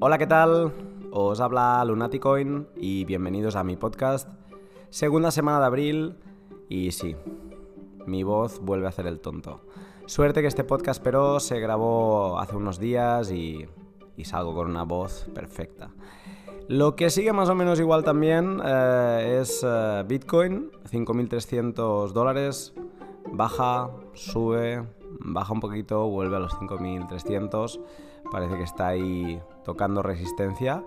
Hola, ¿qué tal? Os habla Lunaticoin y bienvenidos a mi podcast. Segunda semana de abril y sí, mi voz vuelve a hacer el tonto. Suerte que este podcast pero se grabó hace unos días y, salgo con una voz perfecta. Lo que sigue más o menos igual también eh, es eh, Bitcoin, 5.300 dólares, baja, sube, baja un poquito, vuelve a los 5.300, parece que está ahí tocando resistencia.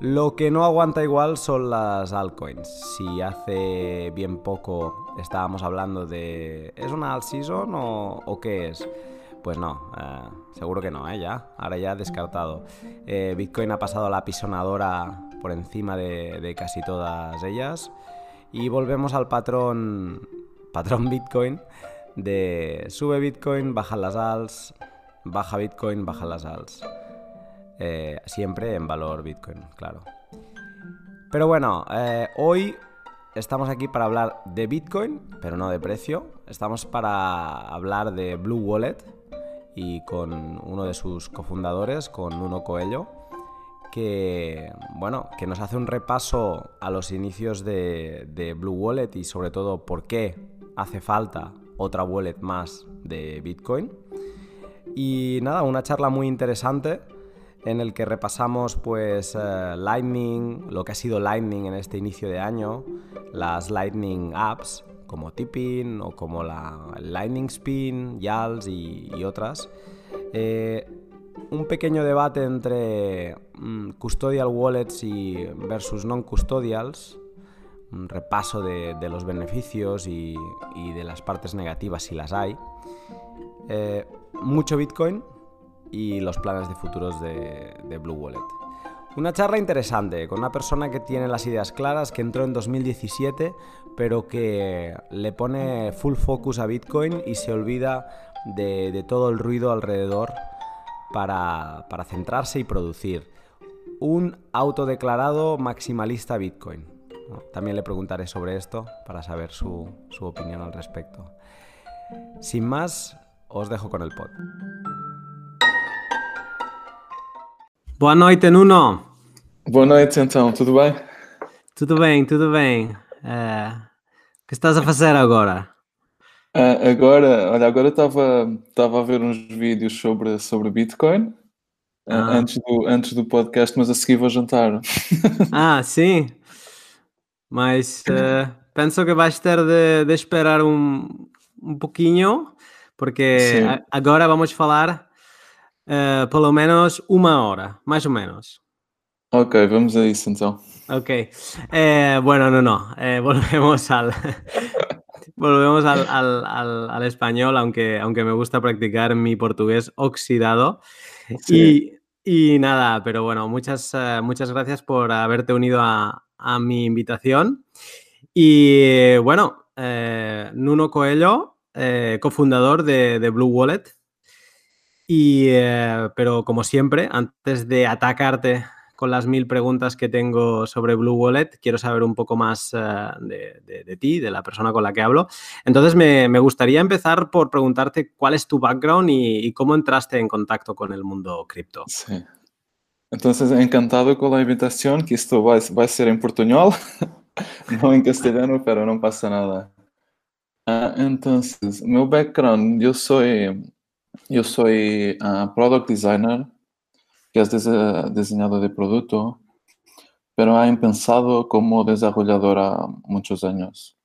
Lo que no aguanta igual son las altcoins. Si hace bien poco estábamos hablando de ¿es una alt season o, qué es? Pues no, eh, seguro que no, ¿eh? ya, ahora ya descartado. Eh, Bitcoin ha pasado a la pisonadora por encima de, de casi todas ellas y volvemos al patrón, patrón Bitcoin de sube Bitcoin, baja las alts, baja Bitcoin, baja las alts. Eh, siempre en valor Bitcoin, claro. Pero bueno, eh, hoy estamos aquí para hablar de Bitcoin, pero no de precio. Estamos para hablar de Blue Wallet y con uno de sus cofundadores, con Uno Coelho, que, bueno, que nos hace un repaso a los inicios de, de Blue Wallet y sobre todo por qué hace falta otra wallet más de Bitcoin. Y nada, una charla muy interesante en el que repasamos pues eh, Lightning, lo que ha sido Lightning en este inicio de año, las Lightning apps como Tipping o como la Lightning Spin, YALS y, otras. Eh, un pequeño debate entre mm, custodial wallets y versus non-custodials, un repaso de, los beneficios y, de las partes negativas si las hay. Eh, mucho Bitcoin, y los planes de futuros de, Blue Wallet. Una charla interesante con una persona que tiene las ideas claras, que entró en 2017, pero que le pone full focus a Bitcoin y se olvida de, todo el ruido alrededor para, centrarse y producir. Un autodeclarado maximalista Bitcoin. También le preguntaré sobre esto para saber su, su opinión al respecto. Sin más, os dejo con el pod. Boa noite, Nuno. Boa noite, então, tudo bem? Tudo bem, tudo bem. Uh, o que estás a fazer agora? Uh, agora, olha, agora estava a ver uns vídeos sobre, sobre Bitcoin uh, ah. antes, do, antes do podcast, mas a seguir vou jantar. ah, sim. Mas penso que vais ter de, de esperar um, um pouquinho, porque agora vamos falar Uh, pelo menos uma hora, más o menos. Ok, vamos a eso entonces. Ok. Eh, bueno, no, no. Eh, volvemos al. volvemos al, al, al, español, aunque, aunque me gusta practicar mi portugués oxidado. Y, y, nada, pero bueno, muchas, muchas gracias por haberte unido a, a mi invitación. Y bueno, eh, Nuno Coelho, cofundador de, de Blue Wallet, y, eh, pero como siempre, antes de atacarte con las mil preguntas que tengo sobre Blue Wallet, quiero saber un poco más eh, de, ti, de la persona con la que hablo. Entonces, me, gustaría empezar por preguntarte cuál es tu background y, cómo entraste en contacto con el mundo cripto. Sí. Entonces, encantado con la invitación, que esto va, a ser en portuñol, no en castellano, pero no pasa nada. Ah, entonces, mi background, yo soy yo soy uh, product designer, que es diseñador de producto, pero he pensado como desarrollador a muchos años.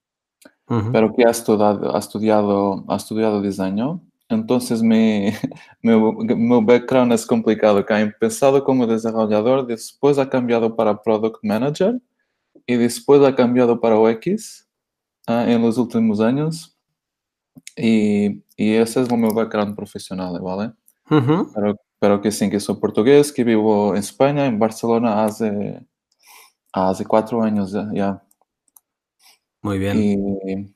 Pero que ha estudiado, ha estudiado, ha estudiado diseño. Entonces mi, mi, background es complicado, que he empezado como desarrollador, después ha cambiado para product manager y después ha cambiado para UX uh, en los últimos años. Y, y ese es mi background profesional, ¿vale? pero, pero, que sí, que soy portugués, que vivo en España, en Barcelona, hace, hace cuatro años ya. Muy bien. Y,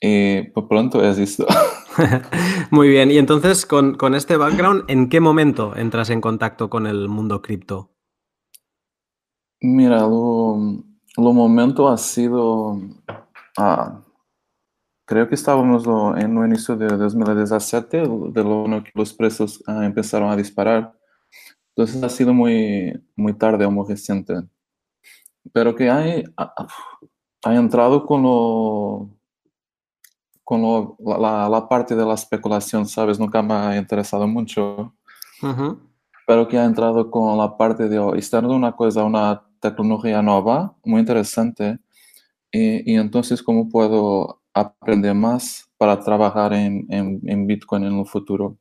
y por pronto es esto. Muy bien, y entonces con, con, este background, ¿en qué momento entras en contacto con el mundo cripto? Mira, lo, lo momento ha sido... Ah, Creo que estábamos en el inicio de 2017, de lo que los precios uh, empezaron a disparar. Entonces ha sido muy, muy tarde o muy reciente. Pero que hay, ha, entrado con lo, con lo, la, la, parte de la especulación, ¿sabes? Nunca me ha interesado mucho. Pero que ha entrado con la parte de oh, estar una cosa, una tecnología nueva, muy interesante. Y, y entonces, ¿cómo puedo aprender más para trabajar en, en, en Bitcoin en el futuro?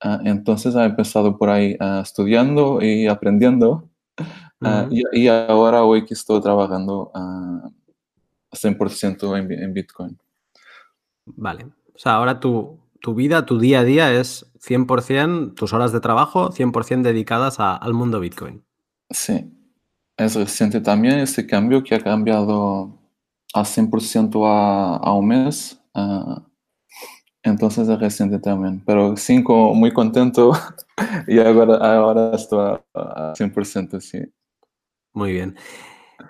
Ah, entonces ha empezado por ahí uh, estudiando y aprendiendo. Uh, y, y, ahora hoy que estoy trabajando 100% en, en, Bitcoin. Vale. O sea, ahora tu, tu, vida, tu día a día es 100%, tus horas de trabajo, 100% dedicadas a, al mundo Bitcoin. Sí. Es reciente también este cambio que ha cambiado a 100% a, a un mes. Entonces es reciente también, pero cinco, muy contento y ahora, ahora estoy a, 100%, sí. Muy bien.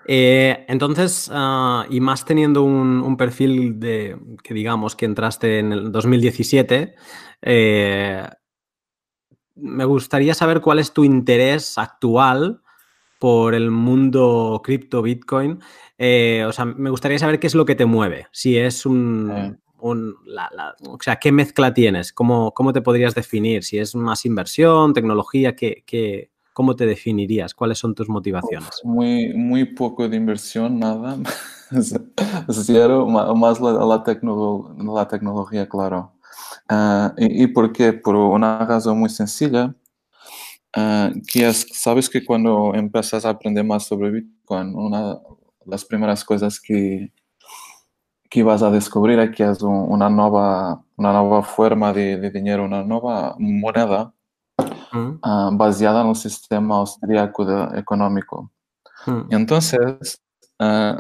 Eh, entonces, uh, y más teniendo un, un, perfil de que digamos que entraste en el 2017, eh, me gustaría saber cuál es tu interés actual por el mundo cripto Bitcoin. Eh, o sea, me gustaría saber qué es lo que te mueve. Si es un, un, la, la, o sea, ¿qué mezcla tienes? ¿Cómo, ¿Cómo, te podrías definir? Si es más inversión, tecnología, ¿qué, qué, cómo te definirías? ¿Cuáles son tus motivaciones? Muy, muy poco de inversión, nada. Cero, más la, la, tecno, la tecnología, claro. Uh, y, ¿Y por qué? Por una razón muy sencilla. Uh, que es, sabes que cuando empiezas a aprender más sobre Bitcoin, una de las primeras cosas que, que vas a descubrir que es una nueva, una nueva forma de, de dinero, una nueva moneda mm. uh, basada en el sistema austríaco de, económico. Mm. Y entonces, uh,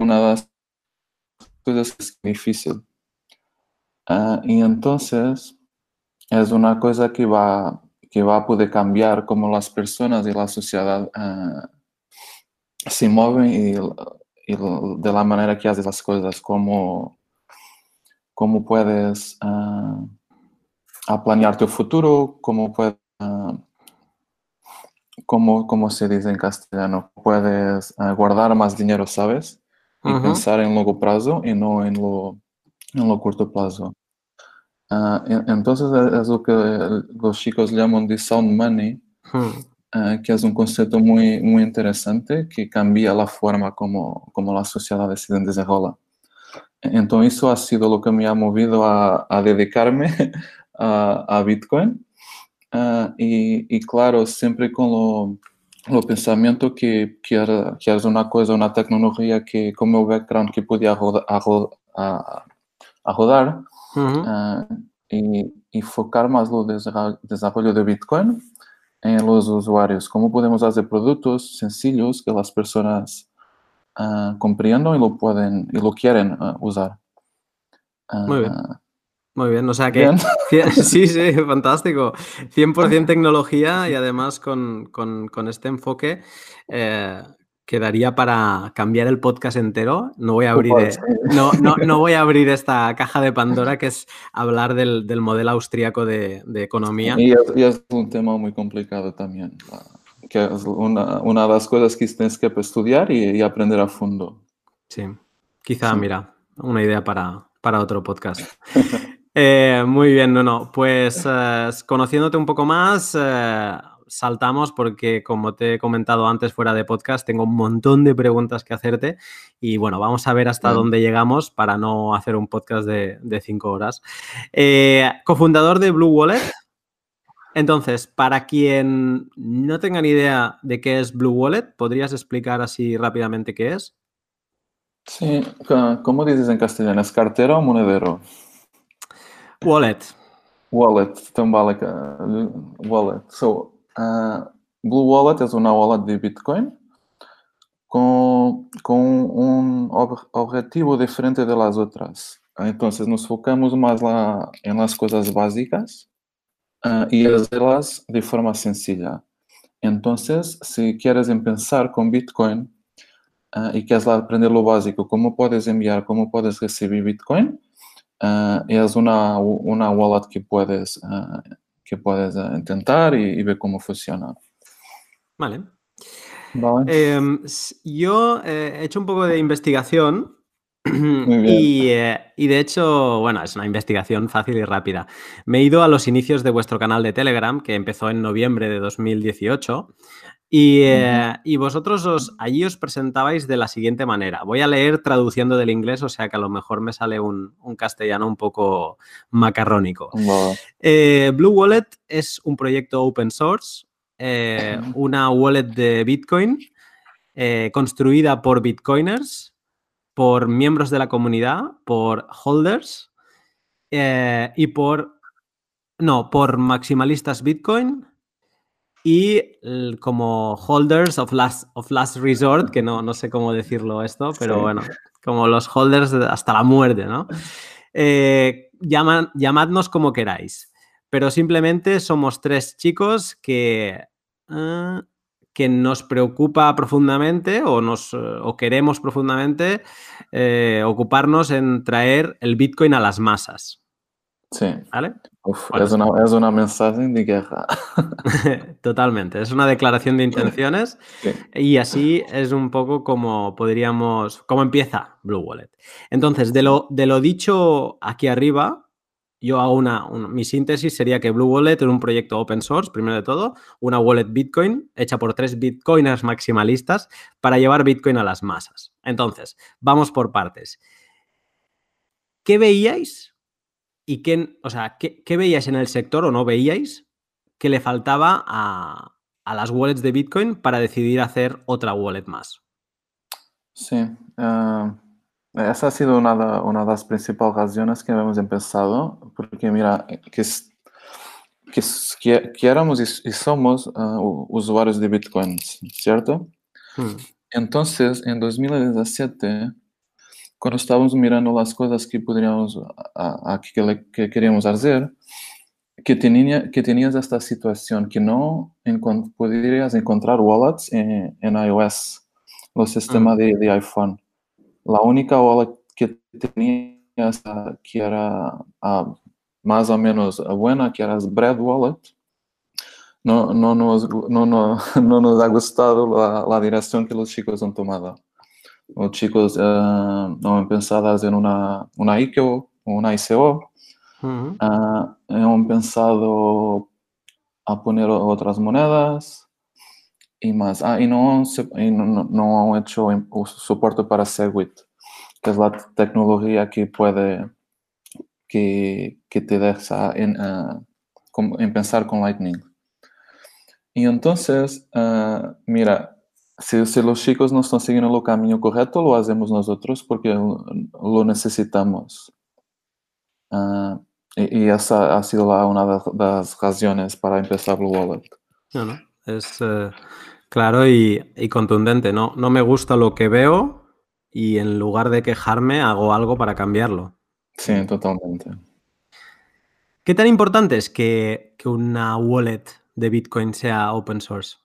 una de las cosas que es difícil. Uh, y entonces, es una cosa que va, que va a poder cambiar cómo las personas y la sociedad se mueven y y de la manera que haces las cosas, cómo, cómo puedes uh, planear tu futuro, cómo puedes, uh, cómo, cómo, se dice en castellano, puedes uh, guardar más dinero, ¿sabes? Y uh -huh. pensar en largo plazo y no en lo, en lo corto plazo. Entonces es lo que los chicos llaman de sound money. -huh. Uh, que es un concepto muy, muy interesante que cambia la forma como, como la sociedad se desarrolla. Entonces, eso ha sido lo que me ha movido a, a dedicarme a, a, Bitcoin. Uh, y, y, claro, siempre con lo, lo pensamiento que, que, era, que, es una cosa, una tecnología que, como el background, que podía rodar, a, a, rodar uh -huh. uh, y, y, focar más lo desarrollo de Bitcoin en los usuarios, cómo podemos hacer productos sencillos que las personas uh, comprendan y lo pueden y lo quieren uh, usar. Uh, Muy bien. Muy bien, o sea que sí, sí, fantástico. 100% tecnología y además con, con, con este enfoque eh, quedaría para cambiar el podcast entero. No voy a abrir, eh, no, no, no, voy a abrir esta caja de Pandora que es hablar del, del modelo austríaco de, de economía. Y es, y es, un tema muy complicado también, que es una, una de las cosas que tienes que estudiar y, y aprender a fondo. Sí, quizá, sí. mira, una idea para, para otro podcast. eh, muy bien, no, no. Pues eh, conociéndote un poco más, eh, saltamos porque, como te he comentado antes fuera de podcast, tengo un montón de preguntas que hacerte y bueno, vamos a ver hasta Bien. dónde llegamos para no hacer un podcast de, de cinco horas. Eh, cofundador de Blue Wallet. Entonces, para quien no tenga ni idea de qué es Blue Wallet, ¿podrías explicar así rápidamente qué es? Sí, ¿cómo dices en castellano? ¿Es cartera o monedero? Wallet. Wallet, também wallet. So, Uh, Blue Wallet es una wallet de Bitcoin con, con un ob objetivo diferente de las otras. Entonces nos focamos más la, en las cosas básicas uh, y hacerlas de forma sencilla. Entonces, si quieres empezar con Bitcoin uh, y quieres aprender lo básico, cómo puedes enviar, cómo puedes recibir Bitcoin, es una, una wallet que puedes que puedes eh, intentar y, y ver cómo funciona. Vale. Vale. Em, yo eh, he hecho un poco de investigación bien. y, eh, y de hecho, bueno, es una investigación fácil y rápida. Me he ido a los inicios de vuestro canal de Telegram, que empezó en noviembre de 2018. Y, eh, y vosotros os, allí os presentabais de la siguiente manera. Voy a leer traduciendo del inglés, o sea que a lo mejor me sale un, un castellano un poco macarrónico. Eh, Blue Wallet es un proyecto open source, una wallet de Bitcoin construida por Bitcoiners, por miembros de la comunidad, por holders eh, y por, no, por maximalistas Bitcoin y como holders of last, of last resort, que no, no sé cómo decirlo esto, pero Sí. bueno, como los holders de- hasta la muerte, ¿no? Eh, llaman- llamadnos como queráis, pero simplemente somos tres chicos que, eh, que nos preocupa profundamente o, nos, eh, o queremos profundamente eh, ocuparnos en traer el Bitcoin a las masas, Sí. ¿vale? Uf, es, una, es una mensaje de guerra. Totalmente, es una declaración de intenciones Sí. y así es un poco como podríamos, cómo empieza Blue Wallet. Entonces, de lo, de lo dicho aquí arriba, yo hago una, un- mi síntesis sería que Blue Wallet es un proyecto open source, primero de todo, una wallet Bitcoin hecha por tres Bitcoiners maximalistas para llevar Bitcoin a las masas. Entonces, vamos por partes. ¿Qué veíais y qué, o sea, qué, qué veíais en el sector o no veíais que le faltaba a, a las wallets de Bitcoin para decidir hacer otra wallet más? Sí, eh, esa ha sido una, de- una de las principales razones que hemos empezado, porque mira, que, que, que, que éramos y, y somos eh, u- usuarios de Bitcoin, ¿cierto? Hmm. Entonces, en 2017, cuando estábamos mirando las cosas que podríamos, a- a- que, que queríamos hacer, que, tenía, que tenías esta situación, que no encon- podrías encontrar wallets en, en iOS, los sistemas de, de iPhone. La única wallet que tenías ah, que era ah, más o menos buena, que era Bread Wallet, no, no, nos, no, no, no nos ha gustado la, la dirección que los chicos han tomado. Los chicos ah, han pensado hacer una, una ICO, una ICO, Ujú. ah, han pensado a poner otras monedas y más. Ah, y no, y no, no- no han hecho soporte para Segwit, que es la tecnología que puede, que, que te deja en, com- en pensar con Lightning. Y entonces, ah, mira, si, si los chicos no están siguiendo el camino correcto, lo hacemos nosotros porque lo, necesitamos. Ah, y, y esa ha sido la- una de las razones para empezar Blue Wallet. Es eh, claro y, y contundente. No, no me gusta lo que veo y en lugar de quejarme hago algo para cambiarlo. Sí, totalmente. ¿Qué tan importante es que, que una wallet de Bitcoin sea open source?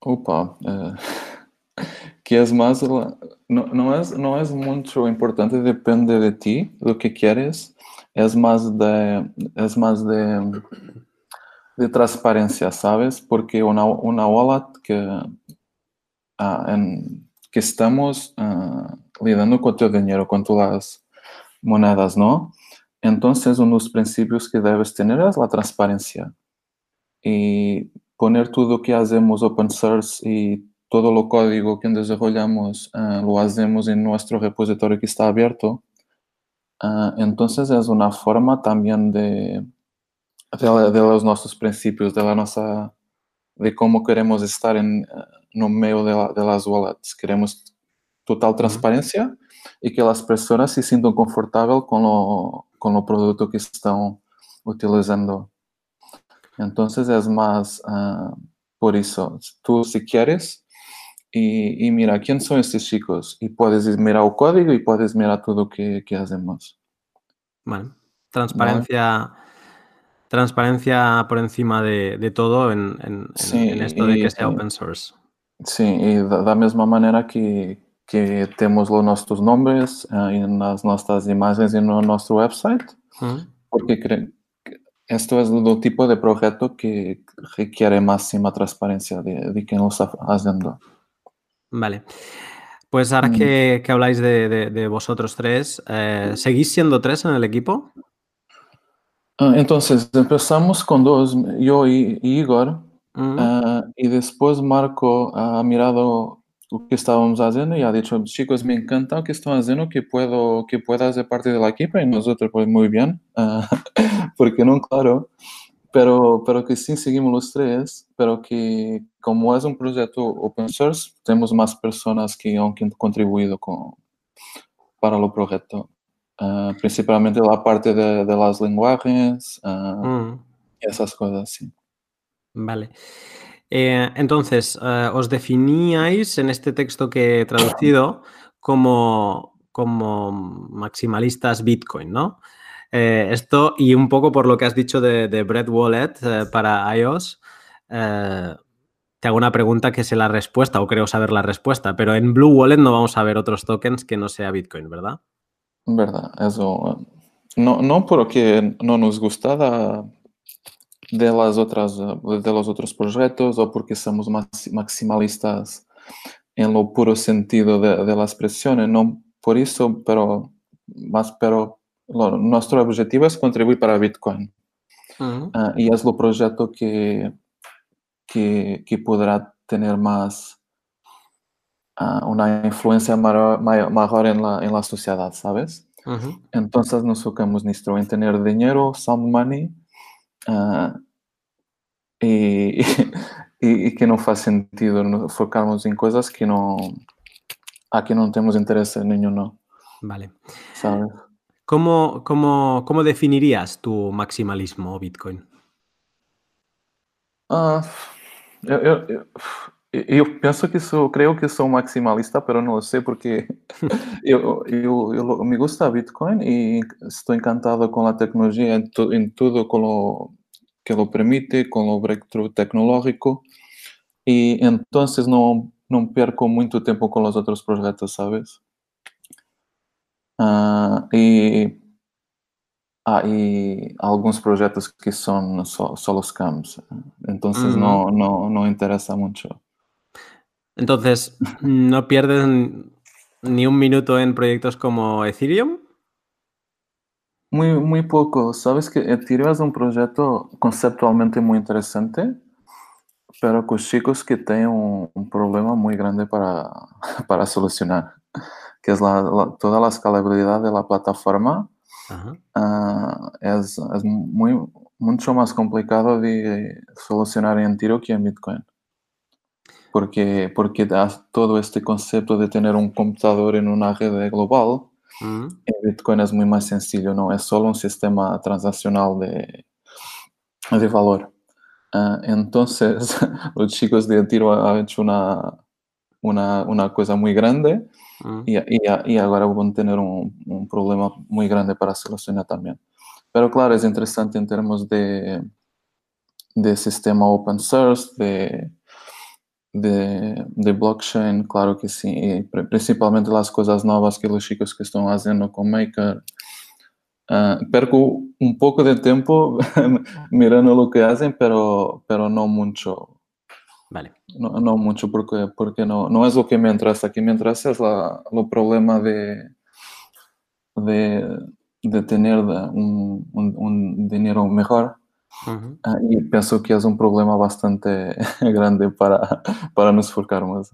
Opa, eh, que es más, no, no es, no es mucho importante, depende de ti, lo que quieres, es más de, es más de, de transparencia, ¿sabes? Porque una, una wallet que, ah, que estamos ah, lidando con tu dinero, con las monedas, ¿no? Entonces, uno de los principios que debes tener es la transparencia. Y poner todo lo que hacemos open source y todo lo código que desarrollamos ah, lo hacemos en nuestro repositorio que está abierto. Entonces es una forma también de, de, de los nuestros principios, de la nuestra, de cómo queremos estar en ah, no medio de, la- de las wallets. Queremos total transparencia y que las personas se sientan confortables con lo, con lo producto que están utilizando. Entonces es más ah, por eso. Tú si quieres y, y mira quién son estos chicos y puedes mirar el código y puedes mirar todo que, que hacemos. Bueno, transparencia, transparencia por encima de, de todo en, en- Sí, en esto de que sea open source. Sí, y de la misma manera que, que tenemos los nuestros nombres ah, y las nuestras imágenes en nuestro website, Ujú. porque cre- esto es el tipo de proyecto que requiere máxima transparencia de, de lo está haciendo. Vale. Pues ahora Mm. que, que habláis de, de- de vosotros tres, eh, ¿seguís siendo tres en el equipo? Ah, Entonces, empezamos con dos, yo y, y Igor, ah, y después Marco ha mirado lo que estábamos haciendo y ha dicho, chicos, me encanta lo que están haciendo, que puedo, que pueda ser parte de la equipo, y nosotros, pues muy bien, ah, porque no, claro, pero, pero que sí seguimos los tres, pero que como es un proyecto open source, tenemos más personas que han contribuido con, para el proyecto. Ah, principalmente la parte de, de las lenguajes, ah, mm, esas cosas, sí. vale. Eh, entonces, eh, os definíais en este texto que he traducido como, como maximalistas Bitcoin, ¿no? Eh, esto y un poco por lo que has dicho de, de Bread Wallet eh, para iOS, te hago una pregunta que sé la respuesta o creo saber la respuesta, pero en Blue Wallet no vamos a ver otros tokens que no sea Bitcoin, ¿verdad? Verdad, eso. No, no porque no nos gusta da- de las otras, de los otros proyectos o porque somos max- maximalistas en lo puro sentido de, de la expresión, no por eso, pero más, pero lo- nuestro objetivo es contribuir para Bitcoin. Ujú. Ah, y es lo proyecto que, que, que podrá tener más ah, una influencia mayor, mayor- en la, en la sociedad, ¿sabes? Ujú. Entonces nos enfocamos nuestro en tener dinero, sound money, ah, y, y, y que no hace sentido nos enfocarnos en cosas que no, a que no tenemos interés en ninguno, Vale. ¿sabes? ¿Cómo, cómo, cómo definirías tu maximalismo Bitcoin? Eu, eu, eu, eu penso que sou, creio que sou maximalista, pero não sei porque eu, eu, eu me gusta Bitcoin e estou encantado com a tecnologia em, tu, em tudo com o, que lo permite, com o breakthrough tecnológico e então não não perco muito tempo com os outros projetos, sabes? Ah, e Ah, y algunos proyectos que son so- solo scams. Entonces Ujú. no, no, no interesa mucho. Entonces, ¿no pierdes ni un minuto en proyectos como Ethereum? Muy, muy poco. Sabes que Ethereum es un proyecto conceptualmente muy interesante, pero con chicos que tienen un, un problema muy grande para, para solucionar, que es la, la- toda la escalabilidad de la plataforma. Ah, es, es muy, mucho más complicado de solucionar en Ethereum que en Bitcoin. Porque, porque da todo este concepto de tener un computador en una red global, Mm, en Bitcoin es muy más sencillo, no es solo un sistema transaccional de, de valor. Ah, entonces, los chicos de Ethereum han hecho una, una, una cosa muy grande mm. y, y, y ahora van a tener un, un problema muy grande para solucionar también. Pero claro, es interesante en términos de, de sistema open source, de, de, de blockchain, claro que sí, y pri- principalmente las cosas nuevas que los chicos que están haciendo con Maker. Ah, perco un poco de tiempo mirando lo que hacen, pero, pero no mucho. Vale. No, no mucho porque, porque no, no es lo que me interesa. Aquí me interesa es la, lo problema de, de, de tener un, un- un dinero mejor. Ujú. Ah, y pienso que es un problema bastante grande para, para nos enfocarnos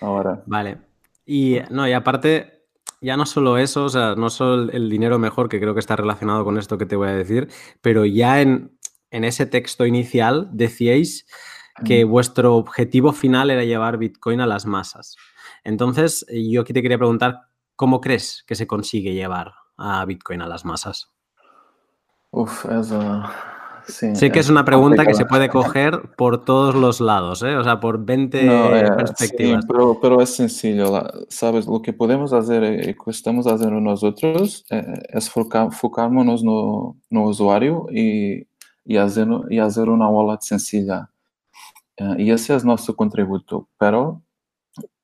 ahora. Vale. Y no, y aparte, ya no solo eso, o sea, no solo el- dinero mejor, que creo que está relacionado con esto que te voy a decir, pero ya en, en ese texto inicial decíais que Mm. vuestro objetivo final era llevar Bitcoin a las masas. Entonces, yo aquí te quería preguntar, ¿cómo crees que se consigue llevar a Bitcoin a las masas? Uf, eso, sí, Sé que es una pregunta que se puede coger por todos los lados, ¿eh? O sea, por 20 No, eh, sí, perspectivas. pero, pero es sencillo, ¿sabes? Lo que podemos hacer y que estamos haciendo nosotros eh, es foca- focarnos no, no usuario y, y, hacer, y hacer una wallet sencilla. Eh, y ese es nuestro contributo, pero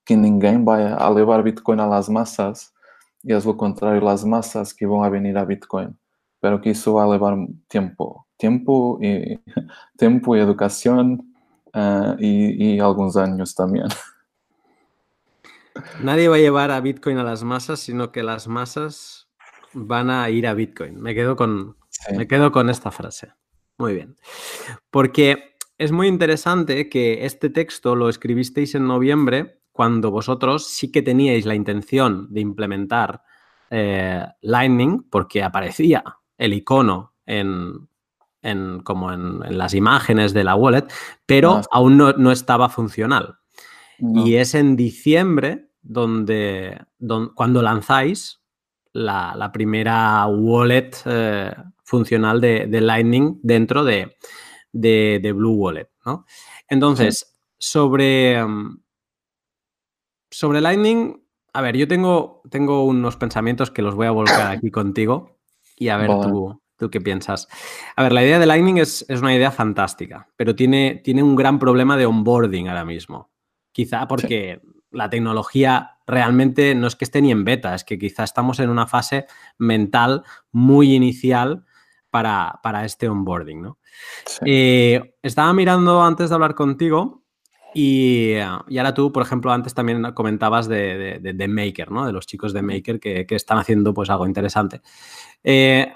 que ninguém vaya a llevar Bitcoin a las masas y es lo contrario, las masas que van a venir a Bitcoin. Pero que eso va a llevar tiempo, tiempo y, tiempo y educación uh, y, y algunos años también. Nadie va a llevar a Bitcoin a las masas, sino que las masas van a ir a Bitcoin. Me quedo con, Sí. me quedo con esta frase. Muy bien. Porque es muy interesante que este texto lo escribisteis en noviembre cuando vosotros sí que teníais la intención de implementar eh, Lightning porque aparecía el icono en, en- como en, en las imágenes de la wallet, pero aún no, no estaba funcional. No. Y es en diciembre donde, don- cuando lanzáis la, la primera wallet eh, funcional de, de Lightning dentro de, de- de Blue Wallet. ¿no? Entonces, sobre, mm, sobre Lightning, a ver, yo tengo, tengo unos pensamientos que los voy a volcar aquí contigo y a ver tú, tú qué piensas. A ver, la idea de Lightning es, es una idea fantástica, pero tiene, tiene un gran problema de onboarding ahora mismo. Quizá porque la tecnología realmente no es que esté ni en beta, es que quizá estamos en una fase mental muy inicial para, para este onboarding, ¿no? Sí. Eh, estaba mirando antes de hablar contigo y, eh, y ahora tú, por ejemplo, antes también comentabas de, de- de- de Maker, ¿no? De los chicos de Maker que, que están haciendo pues algo interesante. Eh,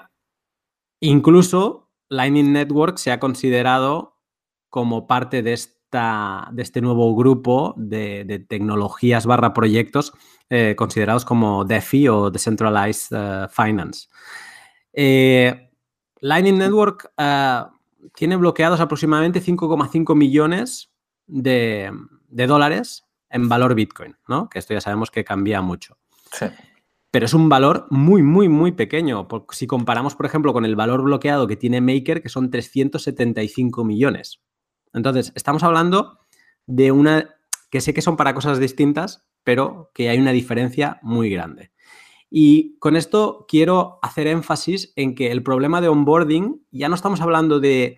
incluso Lightning Network se ha considerado como parte de, esta, de este nuevo grupo de, tecnologías barra proyectos eh, considerados como DeFi o Decentralized eh, Finance. Eh, Lightning Network eh, tiene bloqueados aproximadamente 5,5 millones de, de dólares en valor Bitcoin, ¿no? Que esto ya sabemos que cambia mucho. Sí. Pero es un valor muy, muy, muy pequeño. si comparamos, por ejemplo, con el valor bloqueado que tiene Maker, que son 375 millones. Entonces, estamos hablando de una que sé que son para cosas distintas, pero que hay una diferencia muy grande. Y con esto quiero hacer énfasis en que el problema de onboarding ya no estamos hablando de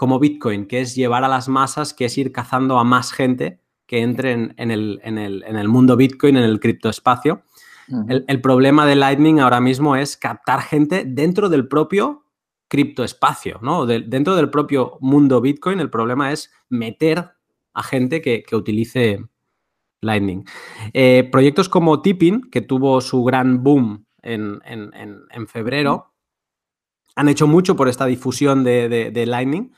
como Bitcoin, que es llevar a las masas, que es ir cazando a más gente que entre en, en el, en el- en el mundo Bitcoin, en el criptoespacio. El, el problema de Lightning ahora mismo es captar gente dentro del propio criptoespacio, ¿no? De- dentro del propio mundo Bitcoin, el problema es meter a gente que, que utilice Lightning. Eh, proyectos como Tipping, que tuvo su gran boom en, en- en- en febrero, han hecho mucho por esta difusión de, de- de Lightning,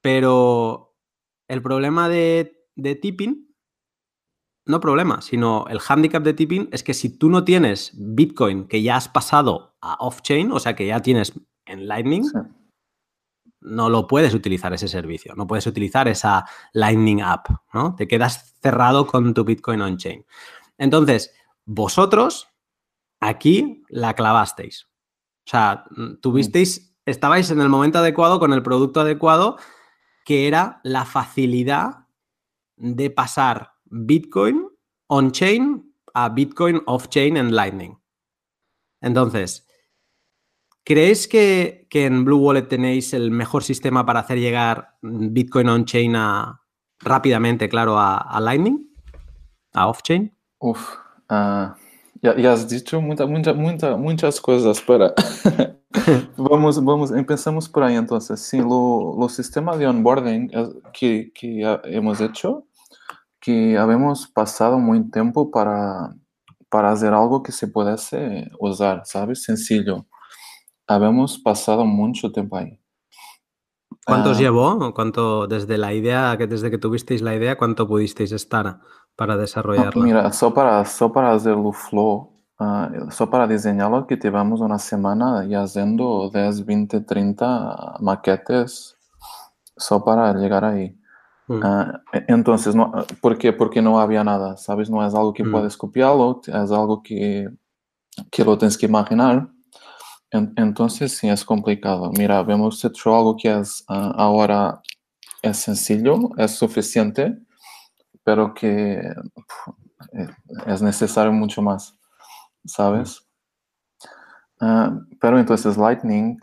pero el problema de, de Tipping, no problema, sino el handicap de Tipping es que si tú no tienes Bitcoin que ya has pasado a off-chain, o sea que ya tienes en Lightning, Sí. no lo puedes utilizar ese servicio, no puedes utilizar esa Lightning App, ¿no? Te quedas cerrado con tu Bitcoin on-chain. Entonces, vosotros aquí la clavasteis. O sea, mm, tuvisteis, estabais en el momento adecuado con el producto adecuado, que era la facilidad de pasar Bitcoin on-chain a Bitcoin off-chain en Lightning. Entonces, ¿creéis que, que en Blue Wallet tenéis el mejor sistema para hacer llegar Bitcoin on-chain a- rápidamente, claro, a, a Lightning? ¿A off-chain? Uf, ah, ya, ya has dicho muita, muita, muita- muchas cosas, para vamos, vamos, empezamos por ahí entonces. Sí, lo, los sistemas de onboarding es- que, que hemos hecho, que habíamos pasado muy tiempo para, para hacer algo que se pudiese usar, ¿sabes? Sencillo. Habíamos pasado mucho tiempo ahí. ¿Cuánto os Ah, llevó? ¿Cuánto, desde la idea, que desde que tuvisteis la idea, cuánto pudisteis estar para No, desarrollarla? mira, só para, só para hacer o flow, ah, só para diseñarlo, que tivemos una semana y haciendo 10, 20, 30 maquetes só para llegar ahí. Mm, Ah, e- entonces, no, ¿por qué? Porque no había nada, ¿sabes? No es algo que Mm. puedes copiarlo, es algo que, que lo tienes que imaginar. En- entonces, sí, es complicado. Mira, hemos hecho algo que es ah, ahora es sencillo, es suficiente, pero que eh, es necesario mucho más, ¿sabes? Ah, pero entonces Lightning,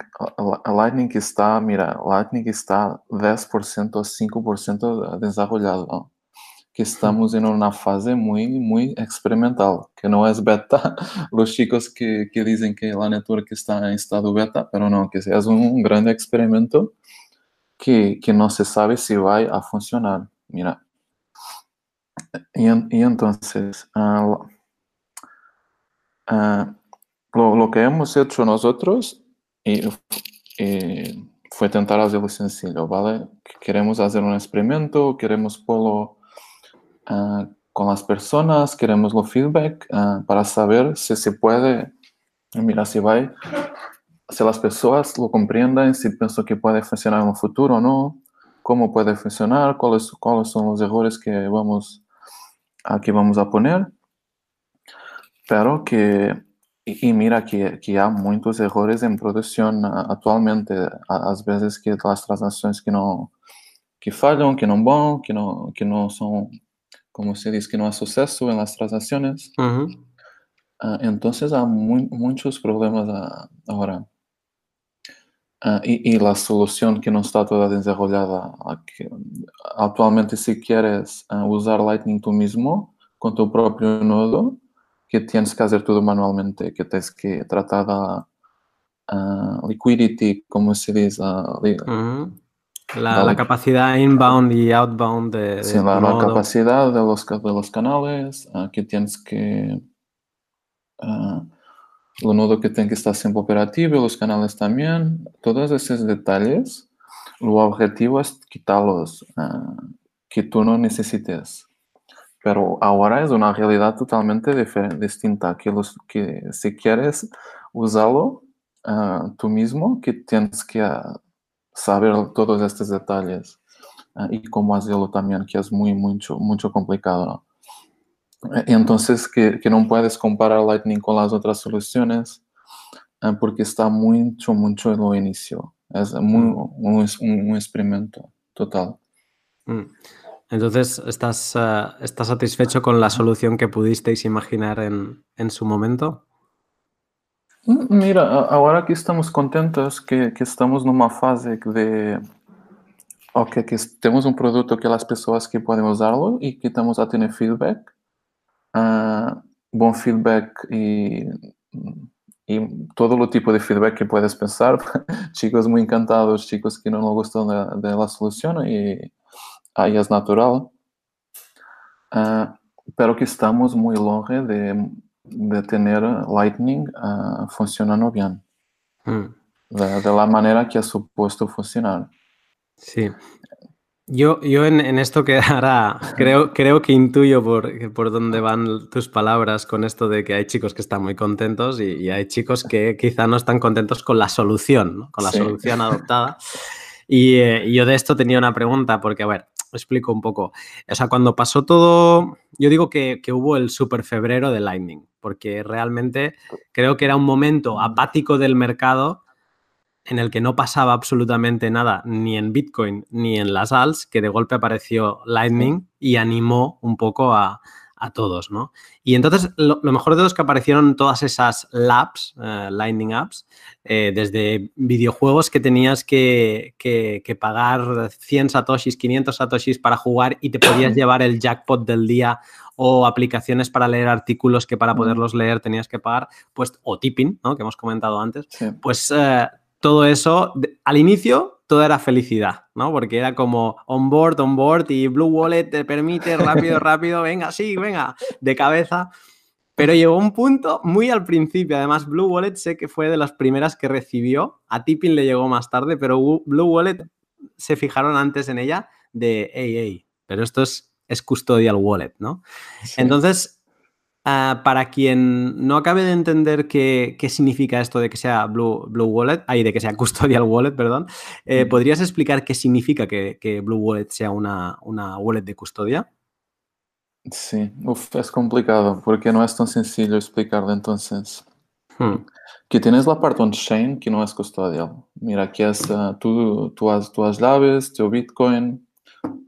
Lightning está, mira, Lightning está 10% o 5% desarrollado. que estamos en una fase muy, muy experimental, que no es beta. Los chicos que, que dicen que la network está en estado beta, pero no, que es un gran experimento que, que no se sabe si va a funcionar. Mira. Y, y entonces, uh, uh, lo, lo, que hemos hecho nosotros y, y fue tentar hacerlo sencillo, ¿vale? Queremos hacer un experimento, queremos ponerlo uh, con las personas, queremos los feedback para saber si se puede, mira, si va, si las personas lo comprenden, si pienso que puede funcionar en el futuro o no, cómo puede funcionar, cuáles, cuáles son los errores que vamos, a, que vamos a poner, pero que y, mira que, que há muitos errores em produção atualmente. Às vezes que as transações que não que falham, que não vão, que não que não são, como se diz, que não há sucesso em las transações. Uhum. Uh, então há mu muitos problemas agora. Uh, e, e a solução que não está toda desenvolvida. Atualmente, se queres uh, usar Lightning tu mesmo, com teu próprio nodo, que tienes que hacer todo manualmente, que tienes que tratar la uh, liquidity, como se dice, uh, uh -huh. la, la, capacidad inbound y outbound de, de sí, la, la, capacidad de los, de los canales, uh, que tienes que el nodo que tiene que estar siempre operativo, los canales también, todos esos detalles, el objetivo es quitarlos, que tú no necesites. Pero ahora es una realidad totalmente distinta, que, los, que si quieres usarlo uh, tú mismo, que tienes que saber todos estos detalles uh, y cómo hacerlo también, que es muy, mucho, mucho complicado. Entonces, que, que no puedes comparar Lightning con las otras soluciones porque está mucho, mucho en lo inicio. Es muy, un, un, experimento total. Mm. Entonces, ¿estás, uh, ¿estás satisfecho con la solución que pudisteis imaginar en, en su momento? Mm, mira, agora que estamos contentos, que, que estamos numa fase de ok, que temos um produto que as pessoas que podem usá-lo e que estamos a ter feedback, uh, bom feedback e, e todo o tipo de feedback que puedes pensar, chicos muito encantados, chicos que não gostam da, da solução e ahí es natural, uh, pero que estamos muy longe de, de tener Lightning uh, funcionando bien, mm. de, de, la manera que ha supuesto funcionar. Sí. Yo, yo en, en, esto que ahora creo, creo que intuyo por, por dónde van tus palabras con esto de que hay chicos que están muy contentos y, y hay chicos que quizá no están contentos con la solución, ¿no? con la sí. solución adoptada. Y, eh, yo de esto tenía una pregunta, porque, a ver, explico un poco. O sea, cuando pasó todo, yo digo que, que, hubo el super febrero de Lightning, porque realmente creo que era un momento apático del mercado en el que no pasaba absolutamente nada ni en Bitcoin ni en las ALS, que de golpe apareció Lightning y animó un poco a, a todos, ¿no? Y entonces lo, lo, mejor de todo es que aparecieron todas esas labs, uh, Lightning Apps, eh, desde videojuegos que tenías que, que, que, pagar 100 satoshis, 500 satoshis para jugar y te podías llevar el jackpot del día o aplicaciones para leer artículos que para poderlos leer tenías que pagar, pues, o tipping, ¿no? Que hemos comentado antes, sí. pues uh, todo eso, al inicio todo era felicidad, ¿no? Porque era como on board, on board y Blue Wallet te permite rápido, rápido, venga, sí, venga, de cabeza. Pero llegó un punto muy al principio. Además, Blue Wallet sé que fue de las primeras que recibió. A Tipping le llegó más tarde, pero Blue Wallet se fijaron antes en ella de, hey, hey, pero esto es, es custodial wallet, ¿no? Sí. Entonces, Uh, para quien no acabe de entender qué, qué, significa esto de que sea Blue, Blue Wallet, ahí de que sea Custodial Wallet, perdón, eh, ¿podrías explicar qué significa que, que Blue Wallet sea una, una, wallet de custodia? Sí, Uf, es complicado porque no es tan sencillo explicarlo entonces. Hmm. Que tienes la parte on-chain que no es custodial. Mira, que es uh, tú, tú, has, tú has llaves, tu Bitcoin,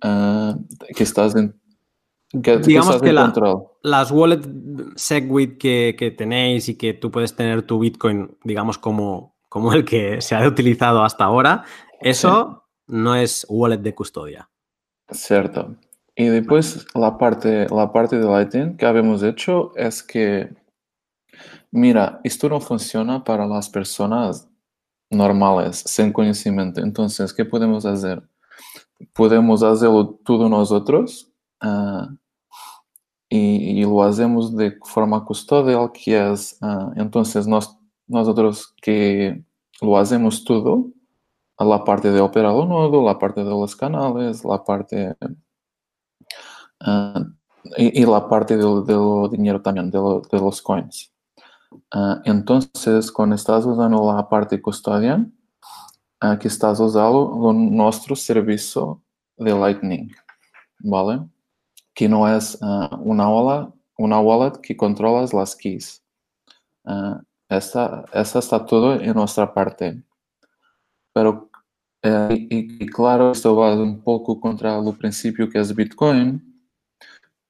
uh, que estás en que, Digamos que la, las wallet SegWit que, que, tenéis y que tú puedes tener tu Bitcoin, digamos, como, como el que se ha utilizado hasta ahora, eso sí. no es wallet de custodia. Cierto. Y después la parte, la parte de Lightning que habíamos hecho es que, mira, esto no funciona para las personas normales, sin conocimiento. Entonces, ¿qué podemos hacer? Podemos hacerlo todos nosotros ah, y, lo hacemos de forma custodial, que es, uh, entonces nos, nosotros que lo hacemos todo, la parte de operar el nodo, la parte de los canales, la parte uh, y, la parte del, dinero también, de, lo, de los coins. Uh, entonces, cuando estás usando la parte custodial, que estás usando nuestro servicio de Lightning, ¿vale? Que no es uh, una, wallet, que controlas las keys. Uh, esta, está todo en nuestra parte. Pero, eh, y, y, claro, esto va un poco contra el principio que es Bitcoin.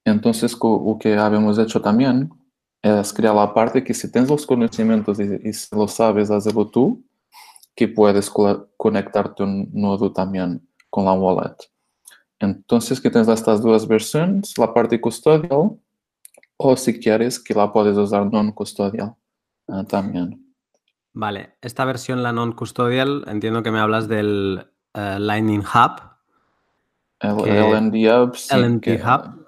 Entonces, lo que habíamos hecho también es crear la parte que si tienes los conocimientos y, y si lo sabes hacerlo tú, que puedes conectar tu nodo también con la wallet. Entonces, que tienes estas dos versiones, la parte custodial, o si quieres que la puedes usar non-custodial uh, también. Vale, esta versión, la non-custodial, entiendo que me hablas del uh, Lightning Hub. El, que... LND Hub. Sí, LND que... Hub.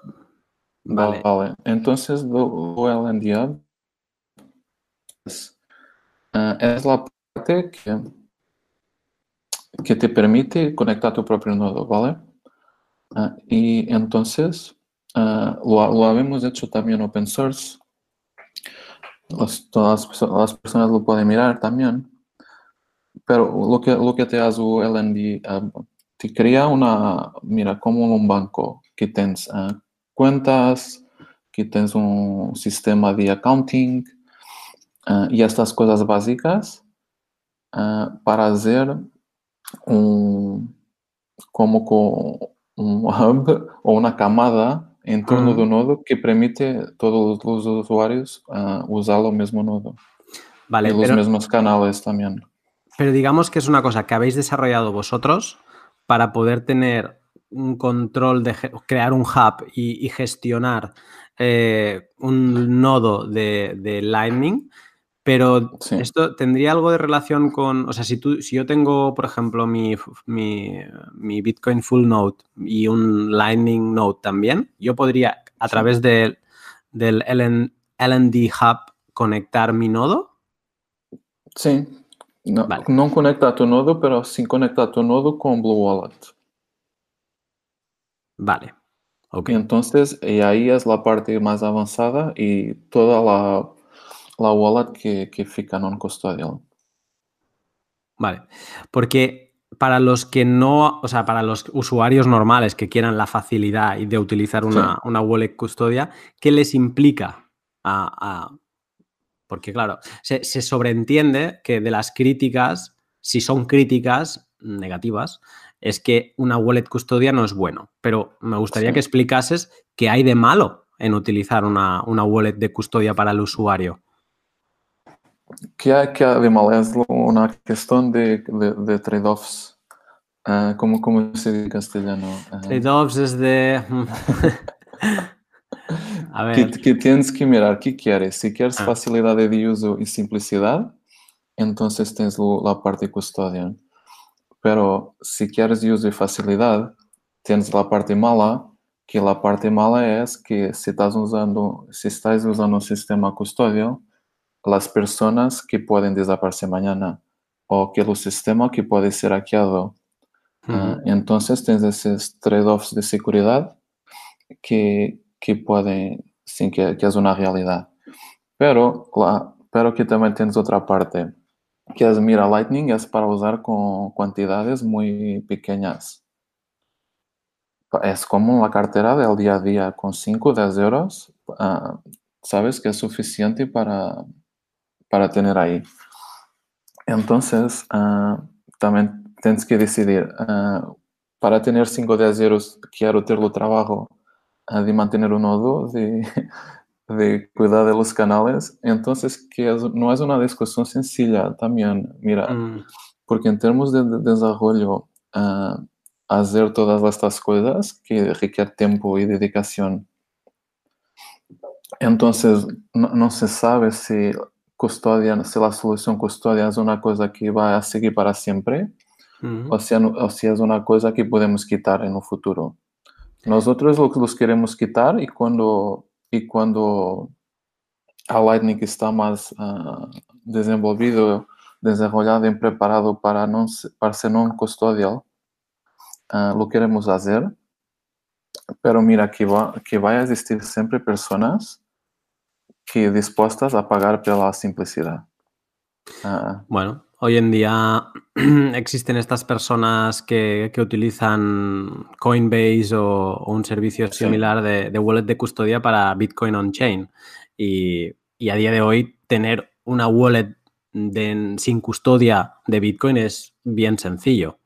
Vale. vale. Entonces, lo, lo LND Hub es, uh, es la parte que, que te permite conectar tu propio nodo, ¿vale? Uh, y entonces uh, lo, lo, habíamos hecho también open source. Los, todas las personas lo pueden mirar también. Pero lo que, lo que te hace LND uh, te crea una, mira, como un banco que tienes cuentas, que tienes un sistema de accounting y estas cosas básicas para hacer un, como con un hub o una camada en torno do nodo que permite a todos os usuários uh, usar o mesmo nodo. Vale, y los pero, mismos canales también. Pero digamos que es una cosa que habéis desarrollado vosotros para poder tener un control de crear un hub y, y gestionar eh, un nodo de, de Lightning pero sí. esto tendría algo de relación con, o sea, si, tú, si yo tengo, por ejemplo, mi, mi, mi Bitcoin Full Node y un Lightning Node también, yo podría a través de, del LN, LND Hub conectar mi nodo. Sí, no, vale. no conecta a tu nodo, pero sí conecta a tu nodo con Blue Wallet. Vale. Okay. Entonces, y ahí es la parte más avanzada y toda la la wallet que, que fica non custodial. Vale, porque para los que no, o sea, para los usuarios normales que quieran la facilidad de utilizar una, sí. una wallet custodia, ¿qué les implica a, a... porque claro, se, se, sobreentiende que de las críticas, si son críticas negativas, es que una wallet custodia no es bueno. Pero me gustaría sí. que explicases qué hay de malo en utilizar una, una wallet de custodia para el usuario que, hay, que además una cuestión de, de, de trade-offs. Uh, ¿cómo, ¿Cómo se dice en castellano? Uh, trade-offs es de... A ver. Que, que, tienes que mirar qué quieres. Si quieres ah. facilidad de uso y simplicidad, entonces tienes la parte custodia. Pero si quieres uso y facilidad, tienes la parte mala, que la parte mala es que si estás usando, si estás usando un sistema custodial, las personas que pueden desaparecer mañana o que el sistema que puede ser hackeado. Uh -huh. uh, entonces tienes esos trade-offs de seguridad que, que pueden, sin que, que, es una realidad. Pero, la, pero que también tienes otra parte, que es, mira, Lightning es para usar con cantidades muy pequeñas. Es como la cartera del día a día, con 5 o 10 euros, uh, sabes que es suficiente para, para tener ahí. Entonces, uh, también tienes que decidir, uh, para tener 5 o 10 euros, quiero tener trabajo uh, de mantener un nodo, de, de, cuidar de los canales. Entonces, que es, no es una discusión sencilla también, mira, mm. porque en términos de, de desarrollo, hacer todas estas cosas que requieren tiempo y dedicación. Entonces, no, se sabe si custodia, si la solución custodia es una cosa que va a seguir para siempre o, si, es una cosa que podemos quitar en un futuro. Nosotros los queremos quitar y cuando, y cuando a Lightning está más uh, desenvolvido, desarrollado y preparado para, no, para ser non custodial, uh, lo queremos hacer. Pero mira, que, va, que vai existir siempre personas que dispuestas a pagar por la simplicidad. Uh, bueno, Hoy en día existen estas personas que, utilizan Coinbase o, un servicio similar de, wallet de custodia para Bitcoin on-chain. Y, a día de hoy tener una wallet sin custodia de Bitcoin es bien sencillo.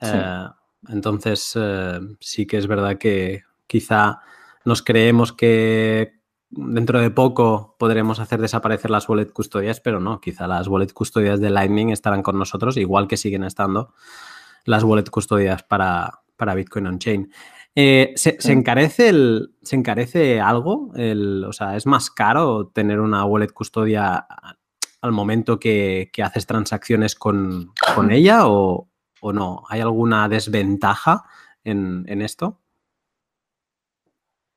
Eh, entonces, eh, sí que es verdad que quizá nos creemos que dentro de poco podremos hacer desaparecer las wallet custodias, pero no, quizá las wallet custodias de Lightning estarán con nosotros, igual que siguen estando las wallet custodias para, para Bitcoin on-chain. Eh, ¿se, encarece el, ¿Se encarece algo? El, o sea, ¿es más caro tener una wallet custodia al momento que, haces transacciones con, ella o, no? ¿Hay alguna desventaja en, esto?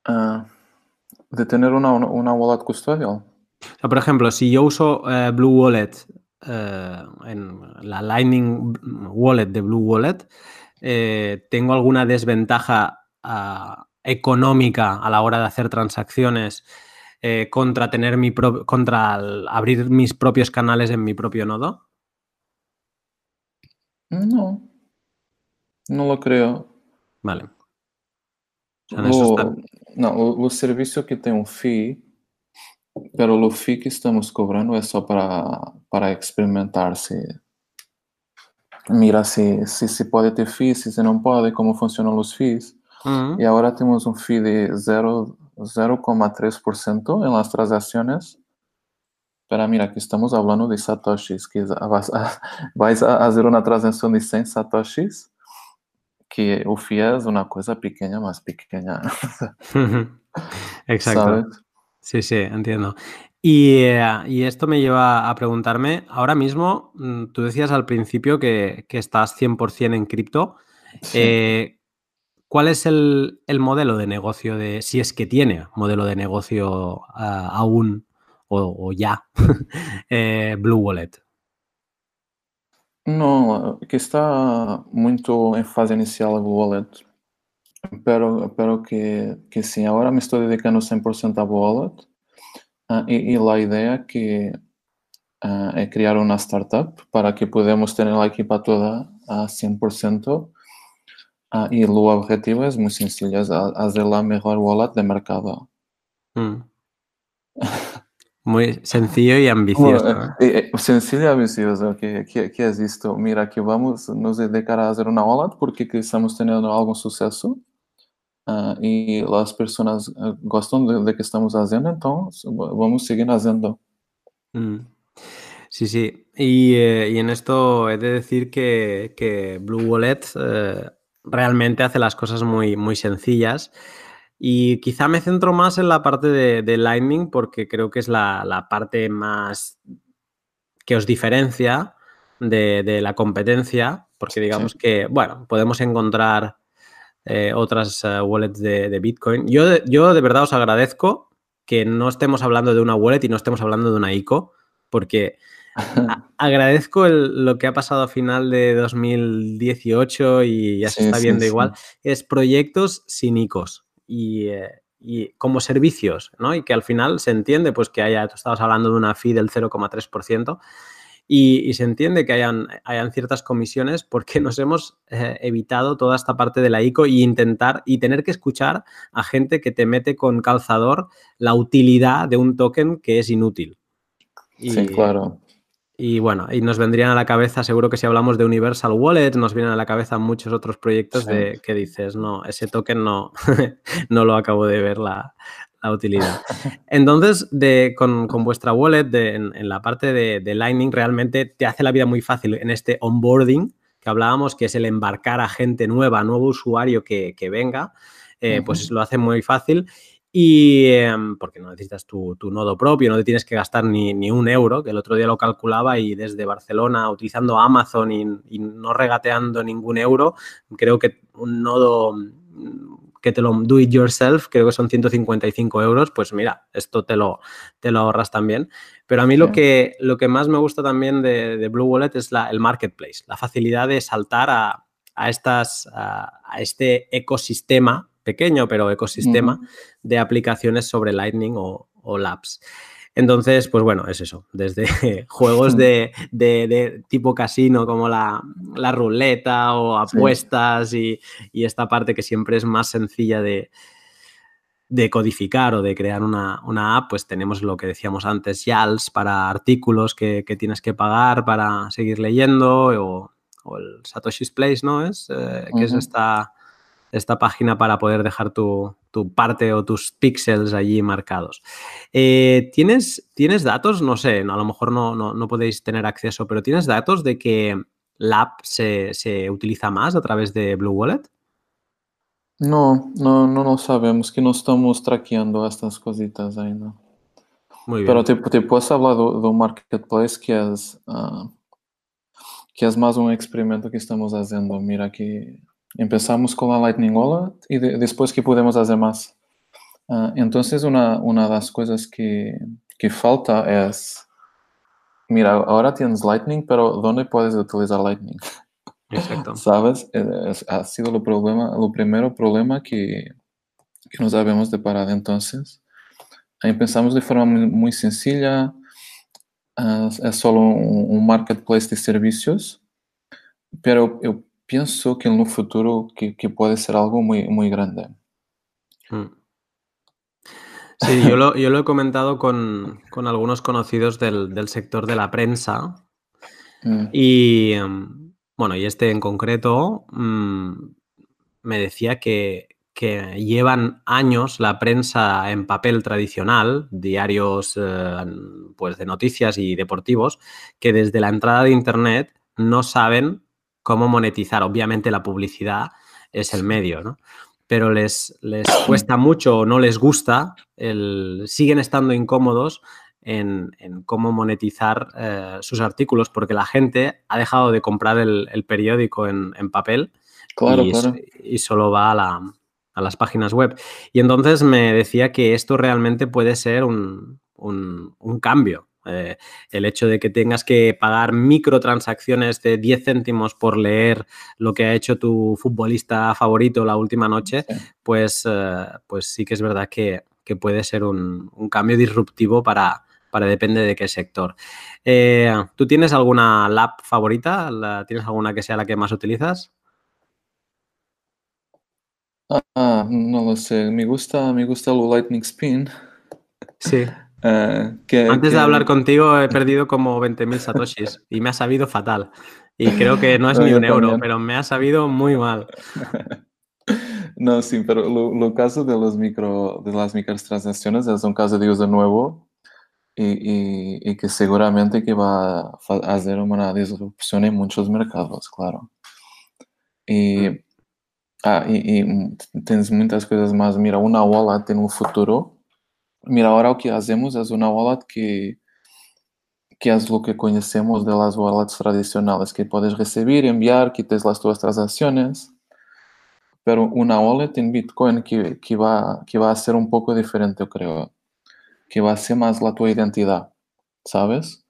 Ah, de tener una, una wallet custodial. por ejemplo, si yo uso eh, Blue Wallet, eh, en la Lightning Wallet de Blue Wallet, eh, ¿tengo alguna desventaja económica a la hora de hacer transacciones contra tener mi contra abrir mis propios canales en mi propio nodo? No, no lo creo. Vale. Não, o, serviço que tem um FII, pero o FII que estamos cobrando é só para, para experimentar se mira se, se se pode ter FII, se não pode, como funcionam os FIIs. Uhum. E agora temos um FII de 0,3% em las transações. Pero mira, que estamos falando de satoshis, que vais a, vais a fazer uma transação de 100 satoshis que o FIA es una cosa pequeña, más pequeña. Exacto. Sí, sí, entiendo. Eh, y, esto me lleva a preguntarme, ahora mismo, mm, tú decías al principio que, estás 100% en cripto. Eh, ¿Cuál es el, modelo de negocio de, si es que tiene modelo de negocio ah, aún o, ya, eh, Blue Wallet? Não, que está muito em fase inicial o wallet, pero, pero que, que sim, agora me estou dedicando 100% a wallet uh, e, e a ideia que uh, é criar uma startup para que podamos ter a equipa toda a 100% uh, e o objetivo é muito sencillo, é fazer a melhor wallet de mercado. Mm. Muy sencillo y ambicioso. Eh, eh, sencillo y ambicioso, que, que, que, es esto. Mira, que vamos nos dedicar a hacer una wallet porque estamos teniendo algún suceso uh, y las personas uh, gustan de, de, que estamos haciendo, entonces vamos a seguir haciendo. Mm. Sí, sí. Y, eh, y, en esto he de decir que, que Blue Wallet eh, realmente hace las cosas muy, muy sencillas. Y quizá me centro más en la parte de, Lightning porque creo que es la, parte más que os diferencia de, la competencia, porque digamos que, bueno, podemos encontrar eh, otras eh, wallets de, Bitcoin. Yo de, yo de verdad os agradezco que no estemos hablando de una wallet y no estemos hablando de una ICO, porque agradezco lo que ha pasado a final de 2018 y ya se está viendo igual, es proyectos sin ICOs. Eh, y, como servicios, ¿no? Y que al final se entiende, pues que haya, tú estabas hablando de una fee del 0,3%. Y, se entiende que hayan, hayan, ciertas comisiones porque nos hemos eh, evitado toda esta parte de la ICO y intentar y tener que escuchar a gente que te mete con calzador la utilidad de un token que es inútil. sí, claro. Y bueno, y nos vendrían a la cabeza, seguro que si hablamos de Universal Wallet, nos vienen a la cabeza muchos otros proyectos de que dices, no, ese token no, no lo acabo de ver la, utilidad. Entonces, de, con, vuestra wallet, en, la parte de, Lightning, realmente te hace la vida muy fácil en este onboarding, que hablábamos, que es el embarcar a gente nueva, nuevo usuario que, venga, eh, pues lo hace muy fácil. Y em, porque no necesitas tu, nodo propio, no te tienes que gastar ni, un euro, que el otro día lo calculaba y desde Barcelona, utilizando Amazon y, no regateando ningún euro, creo que un nodo mm, que te lo do it yourself, creo que son 155 euros, pues mira, esto te lo, te lo ahorras también. Pero a mí lo, que, lo que más me gusta también de, Blue Wallet es la, el marketplace, la facilidad de saltar a, estas, a este ecosistema pequeño, pero ecosistema de aplicaciones sobre Lightning o, Labs. Entonces, pues bueno, es eso. Desde juegos de, tipo casino como la, ruleta o apuestas y, esta parte que siempre es más sencilla de, codificar o de crear una, app, pues tenemos lo que decíamos antes, YALS para artículos que, tienes que pagar para seguir leyendo o, el Satoshi's Place, ¿no? Es, eh, que es esta esta página para poder dejar tu, parte o tus píxeles allí marcados. Eh, ¿tienes, ¿Tienes datos? No sé, a lo mejor no, no, podéis tener acceso, pero ¿tienes datos de que la app se, utiliza más a través de Blue Wallet? No, no, no lo sabemos, que no estamos traqueando estas cositas ainda. Muy bien. Pero te, te puedo hablar de un marketplace que es, uh, que es más un experimento que estamos haciendo. Mira que Empezamos con la Lightning Wallet y después que podemos hacer más. Uh, entonces, una, una de las cosas que, que falta es, mira, ahora tienes Lightning, pero ¿dónde puedes utilizar Lightning? Exacto. ¿Sabes? Es, ha sido lo, problema, lo primero problema que, que nos habíamos deparado entonces. Ahí empezamos de forma muy, muy sencilla, uh, es solo un, un, marketplace de servicios, pero eu pienso que en un futuro que, que puede ser algo muy, muy grande. Mm. Sí, yo lo, yo lo, he comentado con, con algunos conocidos del, del, sector de la prensa. Mm. Y em, bueno, y este en concreto mm, me decía que, que, llevan años la prensa en papel tradicional, diarios eh, pues de noticias y deportivos, que desde la entrada de Internet no saben cómo monetizar. Obviamente la publicidad es el medio, ¿no? Pero les, les cuesta mucho o no les gusta, el, siguen estando incómodos en, cómo monetizar eh, sus artículos porque la gente ha dejado de comprar el, periódico en, papel y, solo va a, las páginas web. Y entonces me decía que esto realmente puede ser un, un cambio eh, el hecho de que tengas que pagar microtransacciones de 10 céntimos por leer lo que ha hecho tu futbolista favorito la última noche, pues, eh, pues sí que es verdad que, puede ser un, cambio disruptivo para, para depende de qué sector. Eh, ¿Tú tienes alguna lab favorita? ¿Tienes alguna que sea la que más utilizas? Ah, no lo sé. Me gusta, me gusta el Lightning Spin. Sí. Eh, Antes de hablar contigo he perdido como 20.000 satoshis y me ha sabido fatal. Y creo que no es ni un euro, pero me ha sabido muy mal. No, sí, pero lo, caso de, los micro, de las microtransacciones es un caso de uso nuevo y, y, que seguramente que va a hacer una disrupción en muchos mercados, claro. Y, mm. ah, y, y tienes muchas cosas más. Mira, una wallet en un futuro Mira, ahora lo que hacemos es una wallet que, que es lo que conocemos de las wallets tradicionales, que puedes recibir, enviar, quites las tuas transacciones, pero una wallet en Bitcoin que, que, va, que va a ser un poco diferente, yo creo, que va a ser más la tu identidad, ¿sabes?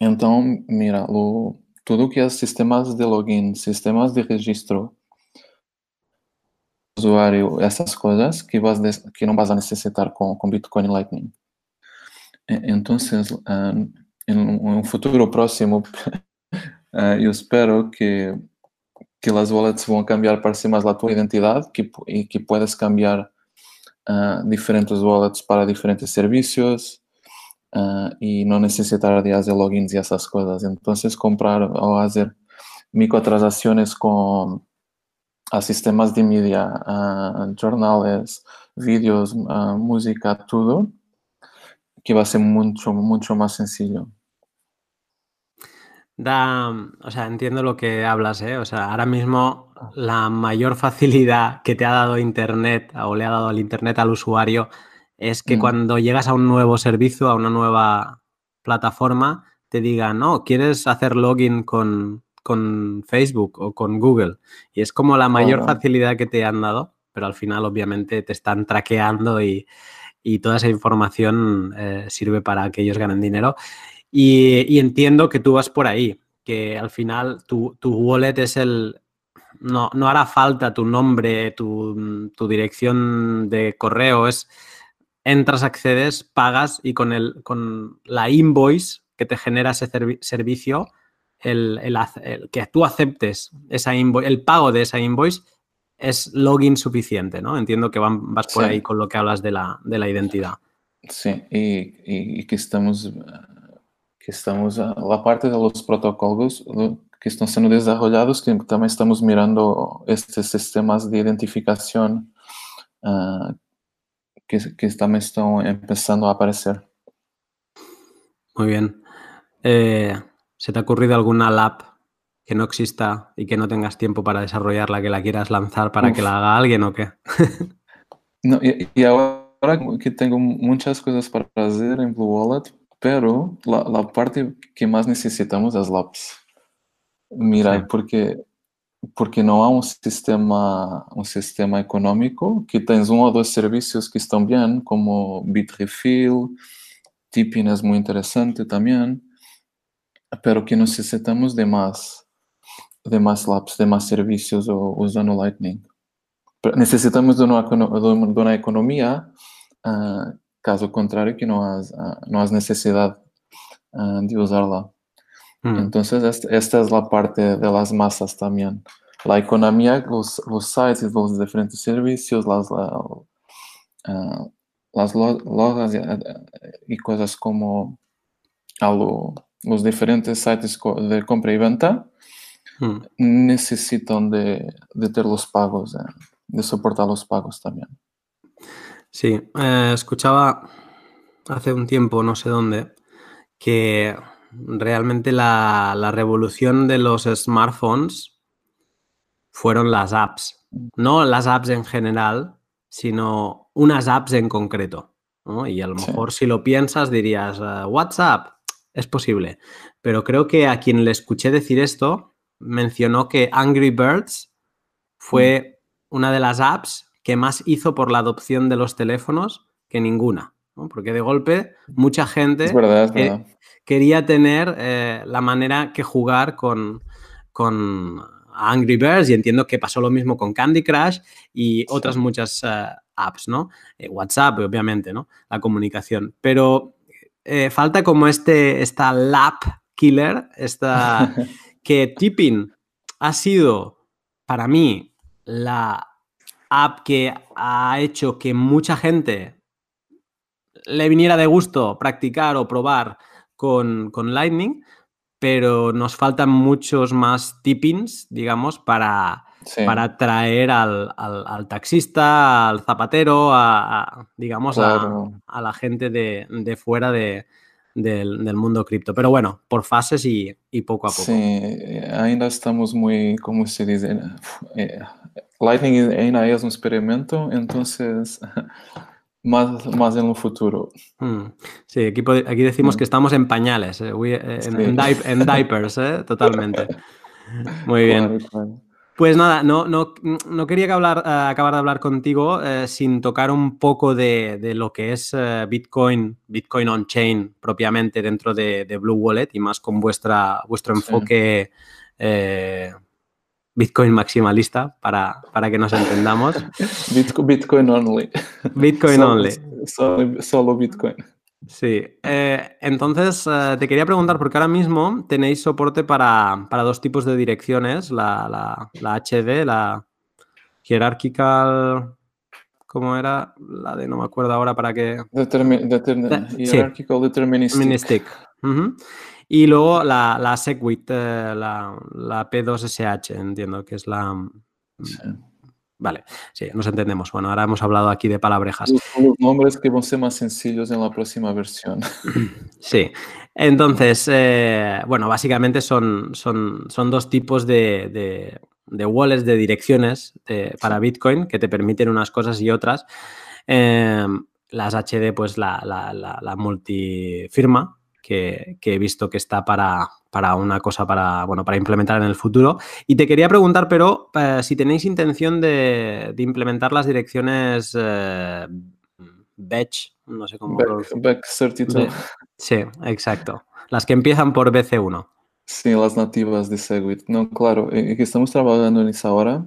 Entonces, mira, lo, todo que es sistemas de login, sistemas de registro, usuário essas coisas que, vas que não vas a necessitar com, com Bitcoin e Lightning. Então, um, em um futuro próximo, eu espero que, que as wallets vão cambiar para ser mais a tua identidade que, e que puedas cambiar uh, diferentes wallets para diferentes serviços uh, e não necessitar de fazer logins e essas coisas. Então, comprar ou fazer microtransações com a sistemas de media, a jornales, vídeos, música, todo, que va a ser mucho, mucho más sencillo. Da, o sea, entiendo lo que hablas, ¿eh? O sea, ahora mismo la mayor facilidad que te ha dado Internet o le ha dado el Internet al usuario es que Mm. cuando llegas a un nuevo servicio, a una nueva plataforma, te digan, no, ¿quieres hacer login con, con Facebook o con Google? Y es como la mayor facilidad que te han dado, pero al final obviamente te están traqueando y, y toda esa información eh, sirve para que ellos ganen dinero. Y, y entiendo que tú vas por ahí, que al final tu, tu wallet es el... No, no hará falta tu nombre, tu, tu dirección de correo, es entras, accedes, pagas y con, el, con la invoice que te genera ese servi- servicio, el, el ace- el que tú aceptes esa el pago de esa invoice es login suficiente, ¿no? Entiendo que van- vas por Sí. ahí con lo que hablas de la, de la identidad. Sí, y, y- que estamos, que estamos, a la parte de los protocolos lo- que están siendo desarrollados, que también estamos mirando estos sistemas de identificación ah, que, que también están empezando a aparecer. Muy bien. Eh, ¿Se te ha ocurrido alguna lab que no exista y que no tengas tiempo para desarrollarla, que la quieras lanzar para que la haga alguien o qué? No, y, y ahora que tengo muchas cosas para hacer en Blue Wallet, pero la, la parte que más necesitamos es Labs. Mira, Sí. porque, porque não há um sistema, um sistema econômico que tens um ou dois serviços que estão bem, como Bitrefill, Tipping é muito interessante também, pero que necessitamos de mais, de mais labs, de mais serviços u- usando Lightning. Pero Necessitamos de uma, econo- de uma, de uma economia, ah, caso contrário que não há, ah, não há necessidade ah, de usarla. Mm, Entonces, est- esta es la parte de las masas también. La economía, los, los sites, los diferentes servicios, las, la- ah, las lo- lojas y, ah, y cosas como a lo- los diferentes sites de compra y venta mm. necesitan de, de ter los pagos, eh, de soportar los pagos también. Sí, eh, escuchaba hace un tiempo, no sé dónde, que realmente la, la revolución de los smartphones fueron las apps. No las apps en general, sino unas apps en concreto. ¿no? Y a lo Sí. mejor si lo piensas dirías, eh, WhatsApp, es posible. Pero creo que a quien le escuché decir esto mencionó que Angry Birds fue una de las apps que más hizo por la adopción de los teléfonos que ninguna. ¿no? Porque de golpe mucha gente Es verdad, es eh, verdad. quería tener eh, la manera que jugar con, con Angry Birds y entiendo que pasó lo mismo con Candy Crush y otras muchas eh, apps, ¿no? Eh, WhatsApp, obviamente, ¿no? La comunicación. Pero eh, falta como este, esta lap killer, esta que Tipping ha sido para mí la app que ha hecho que mucha gente le viniera de gusto practicar o probar con, con Lightning, pero nos faltan muchos más tippings, digamos, para, Sí, para atraer al, al- al taxista, al zapatero, a, a, digamos, a- claro. a, la gente de, de fuera de- del, del mundo cripto. Pero bueno, por fases y, y poco a poco. Sí, ainda estamos muy, ¿cómo se dice? Eh, Lightning ainda es un experimento, entonces más, más en el futuro. Mm. Sí, aquí, aquí decimos Mm. que estamos en pañales, eh, we- en, Sí. en di- en diapers, eh, totalmente. Muy bien. Claro, claro. Pues nada, no, no, no quería que hablar, eh, acabar de hablar contigo eh, sin tocar un poco de, de lo que es eh, Bitcoin, Bitcoin on-chain propiamente dentro de, de Blue Wallet y más con vuestra, vuestro Sí. enfoque eh, Bitcoin maximalista para, para que nos entendamos. Bitco- Bitcoin only. Bitcoin Solo- only. Solo, solo Bitcoin. Sí, eh, entonces eh, te quería preguntar, porque ahora mismo tenéis soporte para, para dos tipos de direcciones, la, la, la HD, la Hierarchical, ¿cómo era? La de, no me acuerdo ahora para qué, determin- sí. hierarchical deterministic. Ministic. Ujú. Y luego la, la Segwit, eh, la, la P2SH, entiendo que es la... Sí. Vale, sí, nos entendemos. Bueno, ahora hemos hablado aquí de palabrejas. Los, los nombres que van a ser más sencillos en la próxima versión. Sí, entonces, eh, bueno, básicamente son, son, son dos tipos de, de, de wallets, de direcciones de- para Bitcoin que te permiten unas cosas y otras. Eh, las HD, pues la, la, la, la multifirma, que, que he visto que está para, para una cosa para, bueno, para implementar en el futuro. Y te quería preguntar, pero eh, si tenéis intención de, de implementar las direcciones eh, batch, no sé cómo Back, back 32. Be- Sí, exacto. Las que empiezan por BC1. Sí, las nativas de Segwit. No, claro, é que estamos trabajando en esa ahora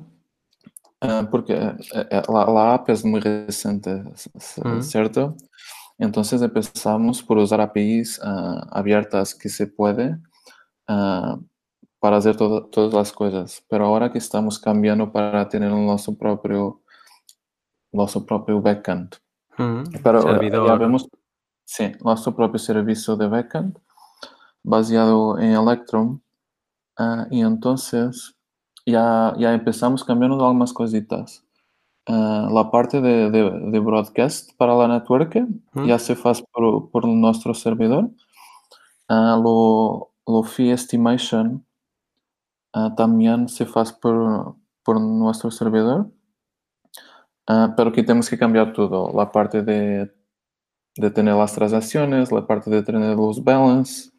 ah, porque eh, eh, la, la app es muy reciente, Mm. Entonces empezamos por usar APIs ah, abiertas que se puede ah, para hacer todo- todas las cosas. Pero ahora que estamos cambiando para tener nuestro propio, nuestro propio backend. Mm, Pero servidor. ya vemos, sí, nuestro propio servicio de backend baseado en Electrum. ah, y entonces ya, ya empezamos cambiando algunas cositas. Ah, la parte de, de- de broadcast para la network Mm. ya se hace por, por nuestro servidor. Ah, lo, lo fee estimation ah, también se hace por, por nuestro servidor. Pero que tenemos que cambiar todo. La parte de, de tener las transacciones, la parte de tener los balance,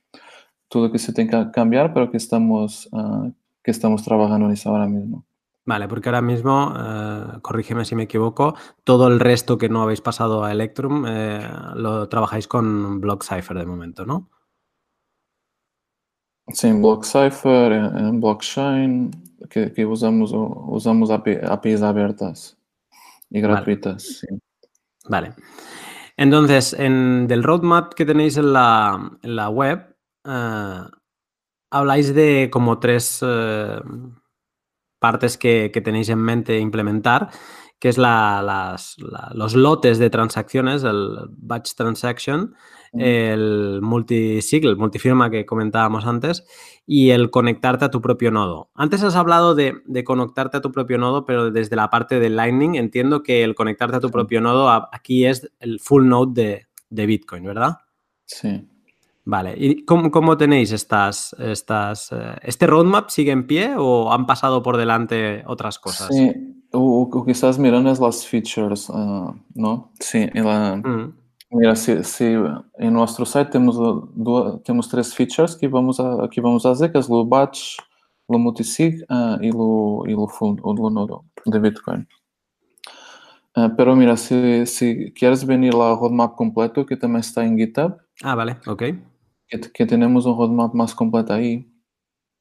todo que se tiene que cambiar, pero que estamos, ah, que estamos trabajando en eso ahora mismo. Vale, porque ahora mismo, eh, corrígeme si me equivoco, todo el resto que no habéis pasado a Electrum eh, lo trabajáis con BlockCypher de momento, ¿no? Sí, en BlockCypher, en, en Blockchain, que, que usamos, usamos API APIs abiertas y Vale. gratuitas. sí. Vale. Entonces, en, del roadmap que tenéis en la, en la web, eh, habláis de como tres partes que, que tenéis en mente implementar, que es la- las- la- los lotes de transacciones, el batch transaction, el multisig, el multifirma que comentábamos antes, y el conectarte a tu propio nodo. Antes has hablado de, de conectarte a tu propio nodo, pero desde la parte de Lightning entiendo que el conectarte a tu propio nodo aquí es el full node de, de Bitcoin, ¿verdad? Sí. Vale. ¿Y cómo, cómo tenéis estas, estas, eh, este roadmap sigue en pie o han pasado por delante otras cosas? Sí, o, o que estás mirando es las features, ah, ¿no? Sí, en la- Mm, mira, si, si en nuestro site tenemos, do- tenemos tres features que vamos a, que vamos a hacer, que es lo batch, lo multisig ah, y, lo, y lo full, o lo nodo de Bitcoin. Ah, pero mira, si, si quieres venir la roadmap completo, que también está en GitHub, Ah, vale, ok. Que, que tenemos un roadmap más completo ahí.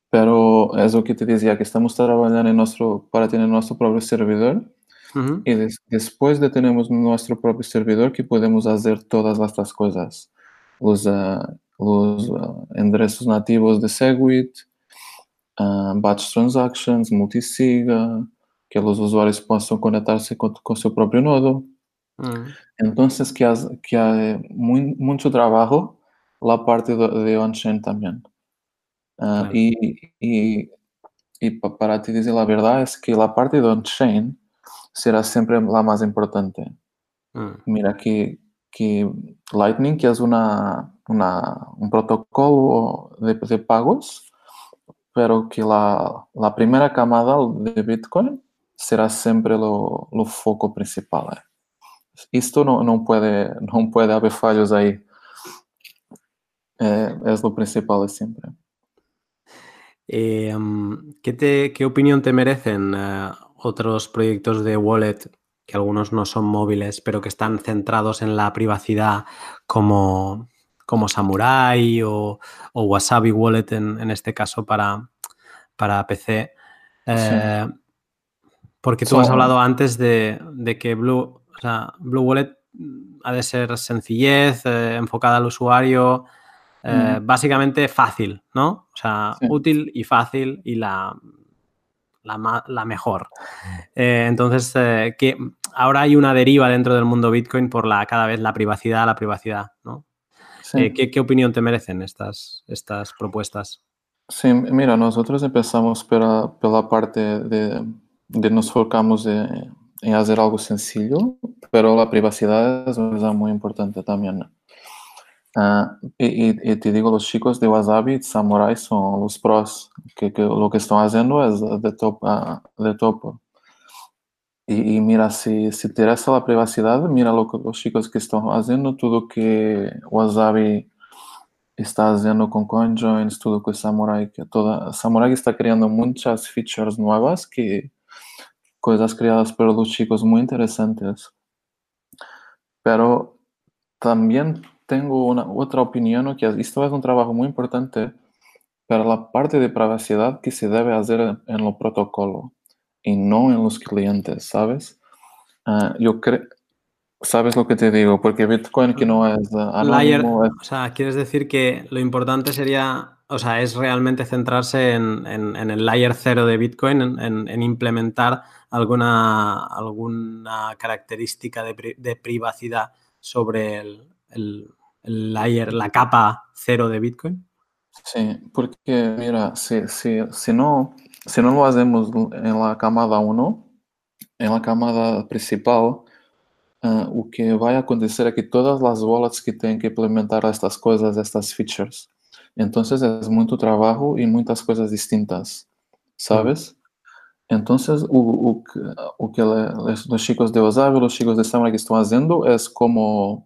Pero es lo que te decía, que estamos trabajando en nuestro, para tener nuestro propio servidor. Ujú, Y des- después de tenemos nuestro propio servidor que podemos hacer todas estas cosas. Los, ah, los ah, enderezos nativos de Segwit, ah, batch transactions, multisig, ah, que los usuarios puedan conectarse con, con su propio nodo. Entonces, que, has- que mucho trabajo la parte de, de on-chain también. Ah, Claro. y, y, y pa- para te decir la verdad es que la parte de on-chain será siempre la más importante. mm, Mira que, que Lightning, que es una, una- un protocolo de, de pagos, pero que la, la primera camada de Bitcoin será siempre lo, lo foco principal. Esto no, no, puede, no puede haber fallos ahí. Eh, es lo principal siempre. Eh, mm, ¿qué, te- qué opinión te merecen eh, otros proyectos de wallet que algunos no son móviles, pero que están centrados en la privacidad como, como Samurai o, o Wasabi Wallet en, en este caso para, para PC? Eh, Porque tú has hablado antes de, de que Blue, o sea, Blue Wallet ha de ser sencillez, enfocada al usuario, eh, Mm. básicamente fácil, ¿no? O sea, Sí. útil y fácil y la, la, mejor. Eh, entonces, eh, que ahora hay una deriva dentro del mundo Bitcoin por la cada vez la privacidad, la privacidad, ¿no? Sí. Eh, ¿qué, qué opinión te merecen estas, estas propuestas? Sí, mira, nosotros empezamos por la, por la parte de, nos focamos en, hacer algo sencillo, pero la privacidad es una cosa muy importante también. Ah, y, te digo, los chicos de Wasabi y Samurai son los pros, que, lo que están haciendo es de top. Ah, de top. Y, mira, si, si te interesa la privacidad, mira lo que los chicos que están haciendo, todo que Wasabi está haciendo con CoinJoins, todo que Samurai, que toda, Samurai está creando muchas features nuevas, que cosas creadas por los chicos muy interesantes. Pero también tengo una otra opinión que esto es un trabajo muy importante para la parte de privacidad que se debe hacer en lo protocolo y no en los clientes, ¿sabes? Ah, yo creo, ¿sabes lo que te digo? Porque Bitcoin que no es anónimo, O sea, quieres decir que lo importante sería, o sea, es realmente centrarse en, el layer cero de Bitcoin, en, implementar alguna, alguna característica de, privacidad sobre el layer, la capa cero de Bitcoin? Sí, porque mira, si, si, si, no, si no lo hacemos en la camada 1, en la camada principal, uh, que vai acontecer é que todas as wallets que têm que implementar estas coisas, estas features, então é muito trabalho e muitas coisas distintas, sabes? Então, o, o, o que os chicos de Wasabi, os chicos de Samurai que estão fazendo é como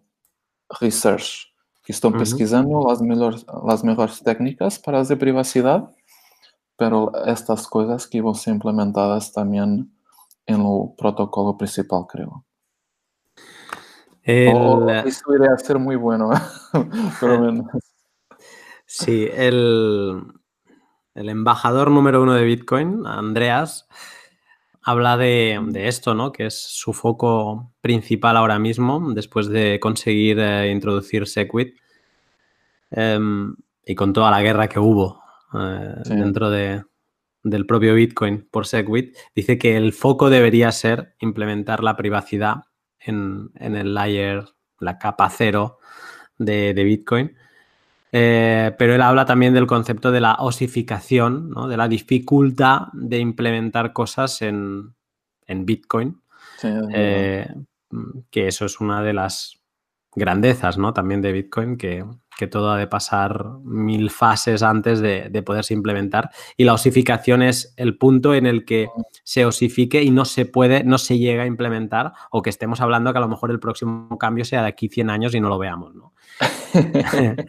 research, que estão uhum. pesquisando as melhores, as melhores técnicas para fazer privacidade, pero estas coisas que vão ser implementadas também no protocolo principal, creio. El... esto iría a ser muy bueno, pero menos. Sí, el, el embajador número uno de Bitcoin, Andreas, habla de, esto, ¿no? Que es su foco principal ahora mismo, después de conseguir eh, introducir Segwit em, y con toda la guerra que hubo eh, dentro de, del propio Bitcoin por Segwit, dice que el foco debería ser implementar la privacidad en, el layer, la capa cero de, Bitcoin. Eh, pero él habla también del concepto de la osificación, de la dificultad de implementar cosas en, Bitcoin. Eh, que eso es una de las grandezas ¿no? también de Bitcoin, que, todo ha de pasar mil fases antes de, poderse implementar. Y la osificación es el punto en el que se osifique y no se puede, no se llega a implementar, o que estemos hablando que a lo mejor el próximo cambio sea de aquí 100 años y no lo veamos. ¿no?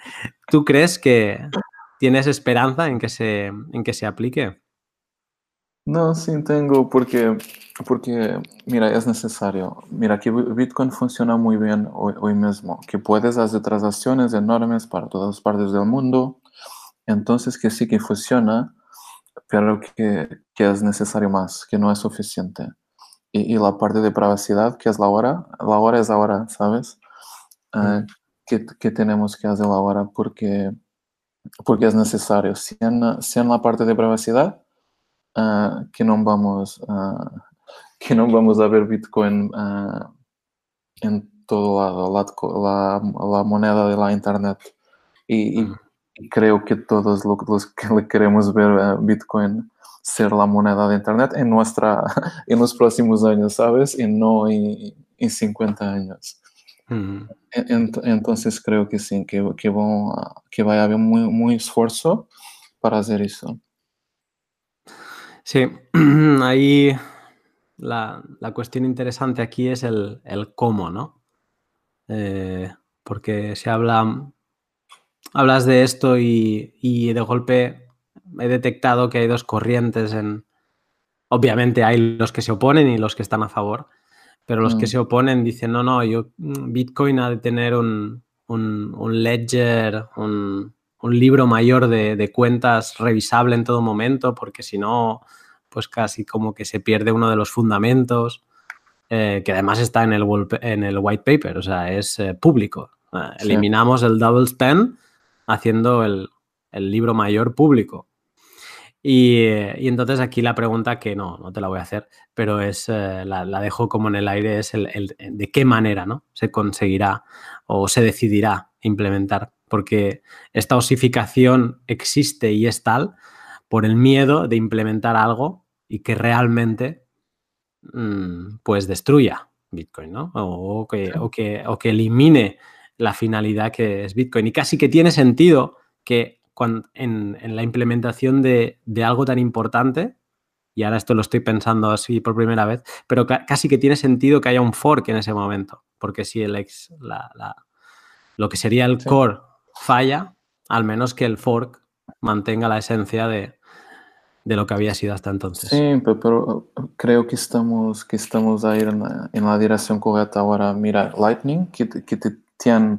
¿Tú crees que tienes esperanza en que se, en que se aplique? No, sí tengo, porque, porque, mira, es necesario. Mira, que Bitcoin funciona muy bien hoy, mismo, que puedes hacer transacciones enormes para todas partes del mundo, entonces que sí que funciona, pero que, que es necesario más, que no es suficiente. Y, y, la parte de privacidad, que es la hora, la hora es ahora, ¿sabes? Uh, que, que, tenemos que hacer ahora porque, porque es necesario. Si en, si en la parte de privacidad, uh, que não vamos uh, que não vamos a ver Bitcoin uh, em todo lado, la, la, la moneda de la internet. E, uh -huh. y, creo que todos los que queremos ver Bitcoin ser la moneda de internet en nuestra en los próximos años, ¿sabes? Y no en, en 50 años. Uh -huh. Entonces creo que sí, que, que, vão, que vai haver muy, muy esfuerzo para hacer eso. Sí, ahí la, cuestión interesante aquí es el, cómo, ¿no? Eh, porque se habla, hablas de esto y, de golpe he detectado que hay dos corrientes en... Obviamente hay los que se oponen y los que están a favor, pero los que mm. se oponen dicen, no, no, yo, mm, Bitcoin ha de tener un, un ledger, un, un libro mayor de, cuentas revisable en todo momento, porque si no, pues casi como que se pierde uno de los fundamentos, eh, que además está en el, en el white paper, o sea, es eh, público. Eliminamos el double spend haciendo el, libro mayor público. Eh, y, entonces aquí la pregunta que no, no te la voy a hacer, pero es la, dejo como en el aire, es el, de qué manera ¿no? se conseguirá o se decidirá implementar porque esta osificación existe y es tal por el miedo de implementar algo y que realmente mm, pues destruya Bitcoin, ¿no? O que, o que, o que elimine la finalidad que es Bitcoin. Y casi que tiene sentido que cuando, en, en, la implementación de, de, algo tan importante, y ahora esto lo estoy pensando así por primera vez, pero ca casi que tiene sentido que haya un fork en ese momento, porque si el ex, la, la, lo que sería el sí. core falla, al menos que el fork mantenga la esencia de, de, lo que había sido hasta entonces. Sí, pero, pero creo que estamos, que estamos a ir en la, en la dirección correcta ahora. Mira, Lightning, que, que tiene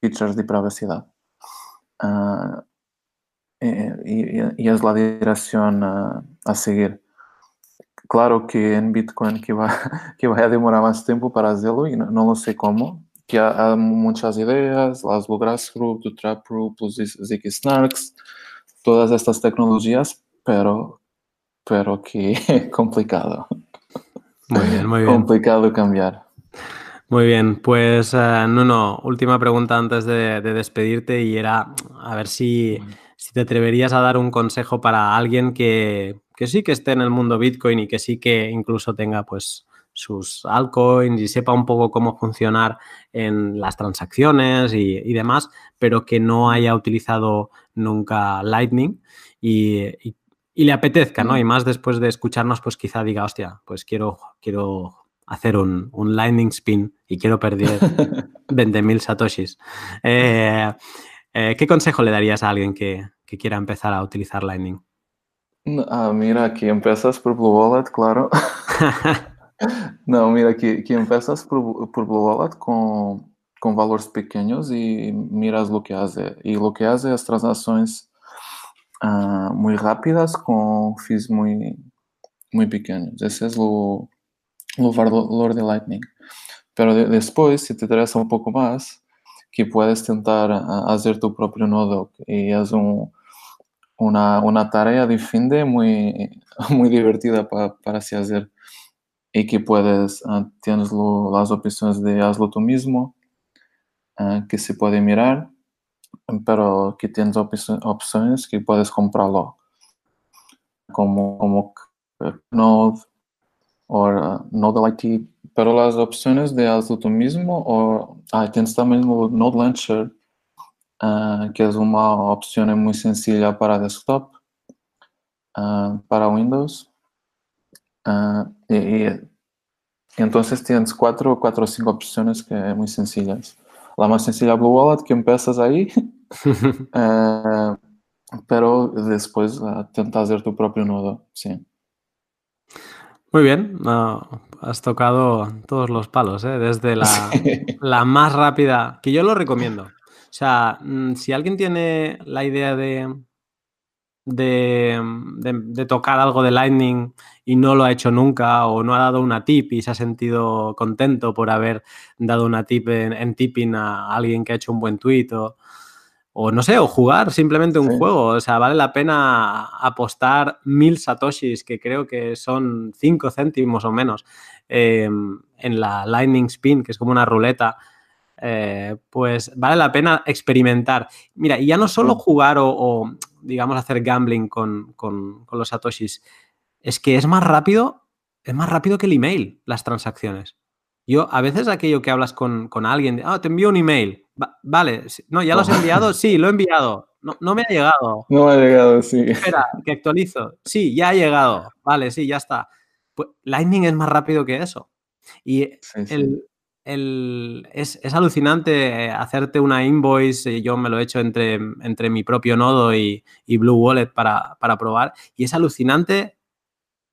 features de privacidad. Uh, y, y, es la dirección uh, a seguir. Claro que en Bitcoin que va, que va a demorar más tiempo para hacerlo y no, no lo sé cómo, que há, há muitas ideias, as Grassroot, o Traproot, os Ziggy Snarks, todas estas tecnologías, pero, pero que complicado. Muy bien, muy bien. Complicado cambiar. Muy bien, pues uh, Nuno, última pregunta antes de, de, despedirte y era a ver si, si, te atreverías a dar un consejo para alguien que, que sí que esté en el mundo Bitcoin y que sí que incluso tenga pues sus altcoins y sepa un poco cómo funcionar en las transacciones y, y demás, pero que no haya utilizado nunca Lightning y, y, y, le apetezca, ¿no? Y más después de escucharnos, pues quizá diga, hostia, pues quiero, quiero hacer un, un Lightning Spin y quiero perder 20.000 satoshis. Eh, eh, ¿Qué consejo le darías a alguien que, que quiera empezar a utilizar Lightning? Ah, mira, aquí empiezas por Blue Wallet, claro. Não, mira, que, que empiezas por, por Blue Wallet com, com valores pequenos e miras o que hace. E o que hace as transações uh, muito rápidas com fees muito, muito pequenos. Esse é o, o valor de Lightning. Pero de, depois, se te interessa um pouco mais, que puedes tentar uh, fazer tu próprio nodo e é um, uma, uma tarefa de fin de muito, muito divertida para, para se fazer. Y que puedes, uh, tienes lo, las opciones de hazlo tú mismo, uh, que se puede mirar, pero que tienes op opciones que puedes comprarlo, como, como Node o uh, Node Light, pero las opciones de hazlo tú mismo, o ah, tienes también el Node Launcher, que es una opción muy sencilla para desktop, para Windows. Uh, y, y, entonces tienes cuatro, cuatro o cinco opciones que muy sencillas. La más sencilla Blue Wallet, que empiezas ahí, uh, pero después uh, hacer tu propio nodo, sí. Muy bien, has tocado todos los palos, ¿eh? desde la, sí. la, más rápida, que yo lo recomiendo. O sea, mm, si alguien tiene la idea de, de, de, de, tocar algo de Lightning y no lo ha hecho nunca o no ha dado una tip y se ha sentido contento por haber dado una tip en, en tipping a alguien que ha hecho un buen tweet o, o no sé, o jugar simplemente un sí. juego. O sea, vale la pena apostar mil satoshis, que creo que son cinco céntimos o menos, eh, en la Lightning Spin, que es como una ruleta. Eh, pues vale la pena experimentar. Mira, y ya no solo jugar o, o digamos, hacer gambling con, con, con, los satoshis, es que es más rápido, es más rápido que el email, las transacciones. Yo, a veces aquello que hablas con, con alguien, ah, oh, te envío un email, va, vale, no, ¿ya lo has enviado? Sí, lo he enviado, no, no, me ha llegado. No ha llegado, sí. Espera, que actualizo. Sí, ya ha llegado, vale, sí, ya está. Pues Lightning es más rápido que eso. Y sí, sí. El, es, es, alucinante hacerte una invoice, yo me lo he hecho entre, entre mi propio nodo y, y Blue Wallet para, para, probar, y es alucinante,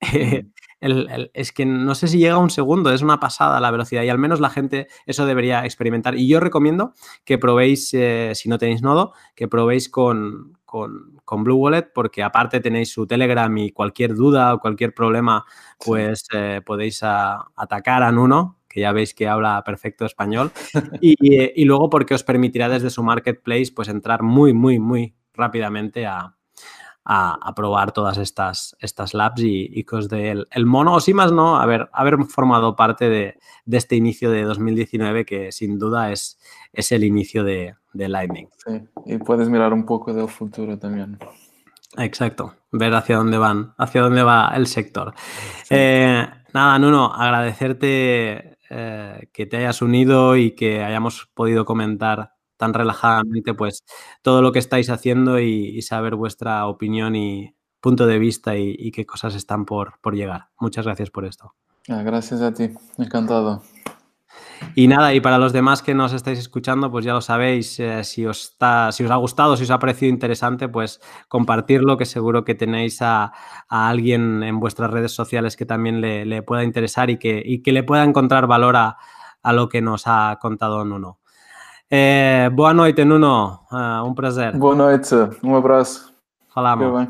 el, el, es que no sé si llega un segundo, es una pasada la velocidad, y al menos la gente eso debería experimentar. Y yo recomiendo que probéis, eh, si no tenéis nodo, que probéis con, con, con, Blue Wallet, porque aparte tenéis su Telegram y cualquier duda o cualquier problema, pues eh, podéis a, atacar a Nuno, que ya veis que habla perfecto español, y, y, luego porque os permitirá desde su marketplace pues entrar muy, muy, muy rápidamente a, a, a probar todas estas, estas labs y, y que os dé el, el, mono, o si más no, haber, haber formado parte de, de, este inicio de 2019 que sin duda es, es el inicio de, de Lightning. Sí, y puedes mirar un poco del futuro también. Exacto, ver hacia dónde van, hacia dónde va el sector. Sí. Eh, Nada, Nuno, agradecerte eh, que te hayas unido y que hayamos podido comentar tan relajadamente pues todo lo que estáis haciendo y, saber vuestra opinión y punto de vista y, qué cosas están por, por llegar. Muchas gracias por esto. Ah, gracias a ti, encantado. Y nada, y para los demás que nos estáis escuchando, pues ya lo sabéis, eh, si, os está, si os ha gustado, si os ha parecido interesante, pues compartirlo, que seguro que tenéis a, alguien en vuestras redes sociales que también le, pueda interesar y que, que, le pueda encontrar valor a, lo que nos ha contado Nuno. Eh, boa noite, Nuno. Uh, un placer. Boa noite. Un abrazo. Falamos.